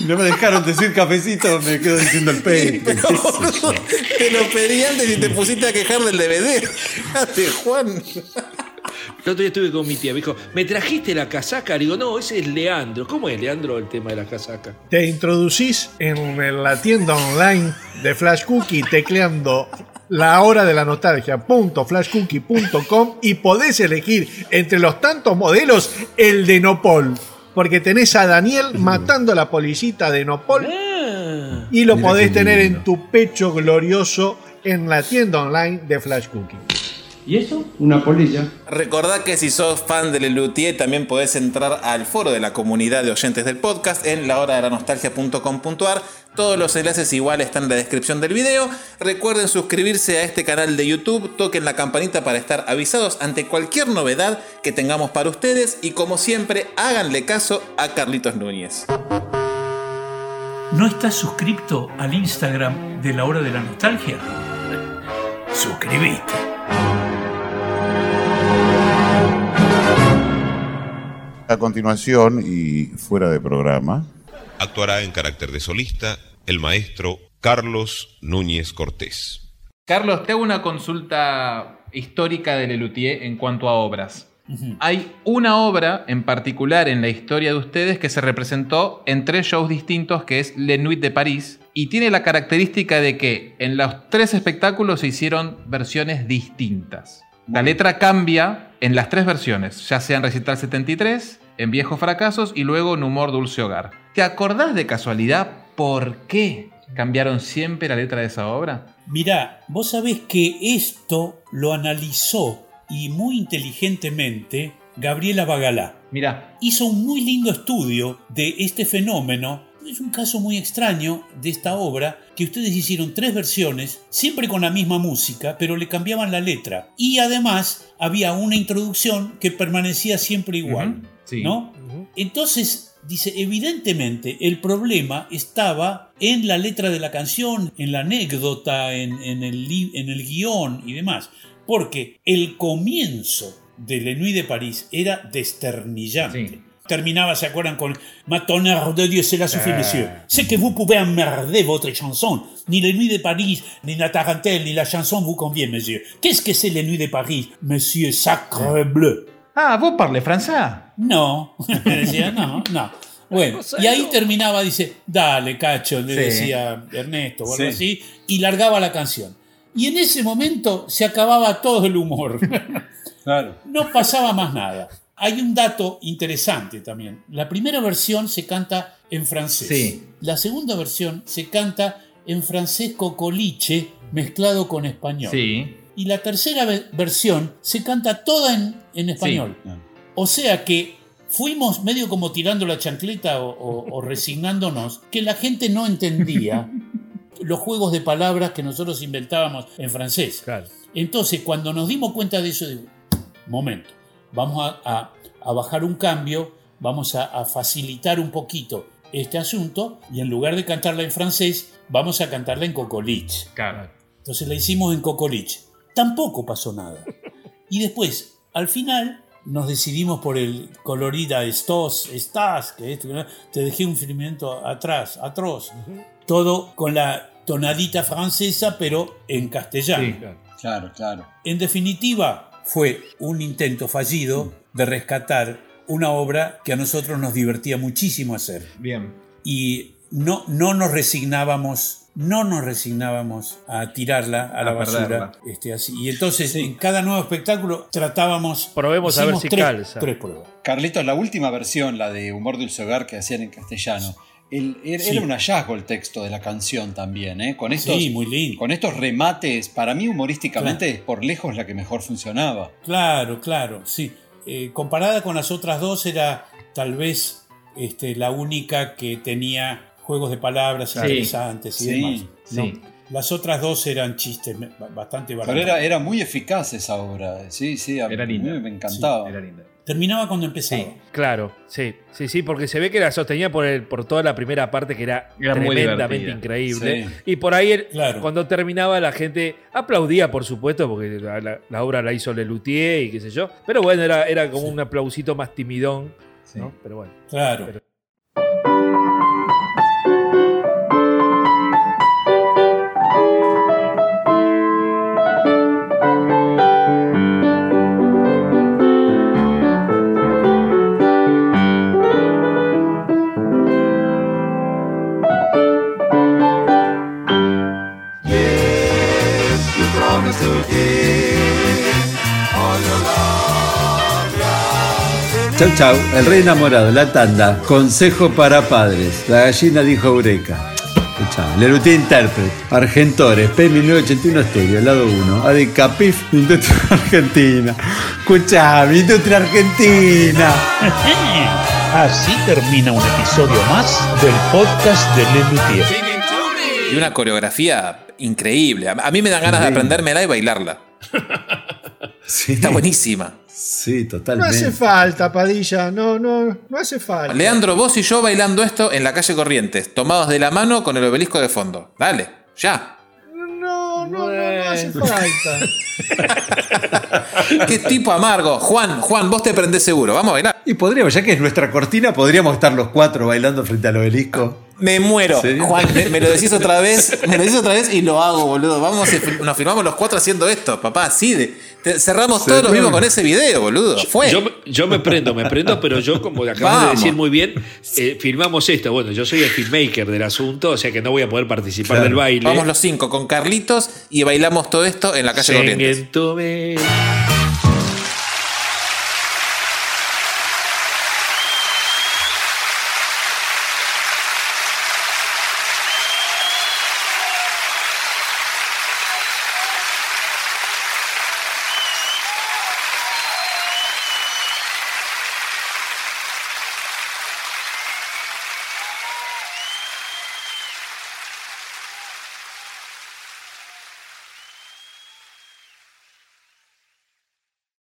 No me dejaron decir cafecito, me quedo diciendo el peito. Pero, boludo, te lo pedí antes y te pusiste a quejar del DVD. Fíjate, Juan. El otro día estuve con mi tía, me dijo, ¿me trajiste la casaca? Le digo, no, ese es Leandro. ¿Cómo es Leandro el tema de la casaca? Te introducís en la tienda online de Flash Cookie tecleando la hora de la nostalgia.flashcookie.com y podés elegir entre los tantos modelos el de Nopol. Porque tenés a Daniel matando a la policita de Nopol y lo Mira podés tener en tu pecho glorioso en la tienda online de Flash Cookie. ¿Y eso? Una polilla. Recordá que si sos fan de Lelutier también podés entrar al foro de la comunidad de oyentes del podcast en lahoradelanostalgia.com.ar. Todos los enlaces igual están en la descripción del video. Recuerden suscribirse a este canal de YouTube, toquen la campanita para estar avisados ante cualquier novedad que tengamos para ustedes y como siempre háganle caso a Carlitos Núñez. ¿No estás suscripto al Instagram de la hora de la nostalgia? Suscribiste. A continuación y fuera de programa, Actuará en carácter de solista el maestro Carlos Núñez Cortés. Carlos, te hago una consulta histórica de Lelutier en cuanto a obras. Hay una obra en particular en la historia de ustedes que se representó en tres shows distintos, que es Le Nuit de París, y tiene la característica de que en los tres espectáculos se hicieron versiones distintas. La letra cambia en las tres versiones, ya sea en Recital 73, en Viejos Fracasos y luego en Humor Dulce Hogar. ¿Te acordás de casualidad por qué cambiaron siempre la letra de esa obra? Mirá, vos sabés que esto lo analizó y muy inteligentemente Gabriela Bagalá. Mira, Hizo un muy lindo estudio de este fenómeno. Es un caso muy extraño de esta obra que ustedes hicieron tres versiones, siempre con la misma música, pero le cambiaban la letra. Y además había una introducción que permanecía siempre igual. sí. ¿No? Entonces, dice, evidentemente el problema estaba en la letra de la canción, en la anécdota, en, en el, en el guion y demás. Porque el comienzo de La Nuit de París era desternillante. Terminaba, ¿se acuerdan? Con Ma tonnerre de Dieu, c'est la suffit, Ah. monsieur. C'est que vous pouvez emmerder votre chanson. Ni La Nuit de Paris, ni la tarentelle, ni la chanson vous convient, monsieur. Qu'est-ce que c'est La Nuit de Paris, monsieur sacre bleu? Ah, vos parlez francés. No, me decía, no, no. Bueno, y ahí terminaba, dice, dale, cacho, le Sí. decía Ernesto o algo Sí. así, y largaba la canción. Y en ese momento se acababa todo el humor. Claro. No pasaba más nada. Hay un dato interesante también. La primera versión se canta en francés. Sí. La segunda versión se canta en francés cocoliche mezclado con español. Sí. Y la tercera ve- versión se canta toda en, en español. O sea que fuimos medio como tirando la chancleta o, o- o resignándonos que la gente no entendía los juegos de palabras que nosotros inventábamos en francés. Entonces, cuando nos dimos cuenta de eso, digo, momento, vamos a, a- a bajar un cambio, vamos a, a facilitar un poquito este asunto y en lugar de cantarla en francés, vamos a cantarla en cocoliche. Claro. Entonces la hicimos en cocoliche. Tampoco pasó nada. Y después, al final, nos decidimos por el colorida estos, estás, que esto, que no. te dejé un firmamento atrás, atroz. Todo con la tonadita francesa, pero en castellano. Claro, claro. En definitiva, fue un intento fallido de rescatar una obra que a nosotros nos divertía muchísimo hacer. Bien. Y no, no nos resignábamos, no nos resignábamos a tirarla a la basura. perderla. Este, así. Y entonces en cada nuevo espectáculo tratábamos... Probemos a ver si tres, calza. Tres pruebas. Carlitos, la última versión, la de Humor Dulce Hogar que hacían en castellano, el- era, Sí. era un hallazgo el texto de la canción también, ¿eh? Con estos, Sí, muy lindo. Con estos remates, para mí humorísticamente es por lejos la que mejor funcionaba. Claro, claro, sí. Eh, comparada con las otras dos era tal vez este, la única que tenía juegos de palabras Sí. interesantes y Sí, demás. Las otras dos eran chistes bastante Pero baratos. era, era muy eficaz esa obra, sí, sí, a Era mí linda. me encantaba. Era linda. Terminaba cuando empezaba. Claro, sí, sí, sí, porque se ve que la sostenía por, el, por toda la primera parte que era, tremendamente increíble. Sí. Y por ahí, el- cuando terminaba, la gente aplaudía, por supuesto, porque la, la- la obra la hizo Lelutier y qué sé yo. Pero bueno, era, era como un aplausito más timidón, ¿no? Pero bueno. Claro. Pero- Chau, chau, el rey enamorado, la tanda, consejo para padres, la gallina dijo Eureka. Escuchá, Lelutier Interpret, Argentores, P1981 Estéreo, lado 1, Adicapif, Industria Argentina. Escuchá, Industria Argentina. Así termina un episodio más del podcast de Lelutier. Y una coreografía increíble. A a mí me dan ganas de aprendérmela y bailarla. Está buenísima. Sí, No totalmente. hace falta, Padilla. No, no, no hace falta. Leandro, vos y yo bailando esto en la calle Corrientes, tomados de la mano con el obelisco de fondo. Dale, ya. No, no, no, no hace falta. Qué tipo amargo. Juan, Juan, vos te prendés seguro. Vamos a bailar. Y podríamos, ya que es nuestra cortina, podríamos estar los cuatro bailando frente al obelisco. Me muero. Juan, me, me lo decís otra vez. Me lo decís otra vez y lo hago, boludo. Vamos, fil- nos filmamos los cuatro haciendo esto, papá. Sí, de- te- cerramos todo lo mismo con ese video, boludo. Fue. Yo, me- yo me prendo, me prendo, pero yo, como acabas de Vamos. decir muy bien, eh, filmamos esto. Bueno, yo soy el filmmaker del asunto, o sea que no voy a poder participar del baile. Vamos los cinco con Carlitos y bailamos todo esto en la calle Corrientes.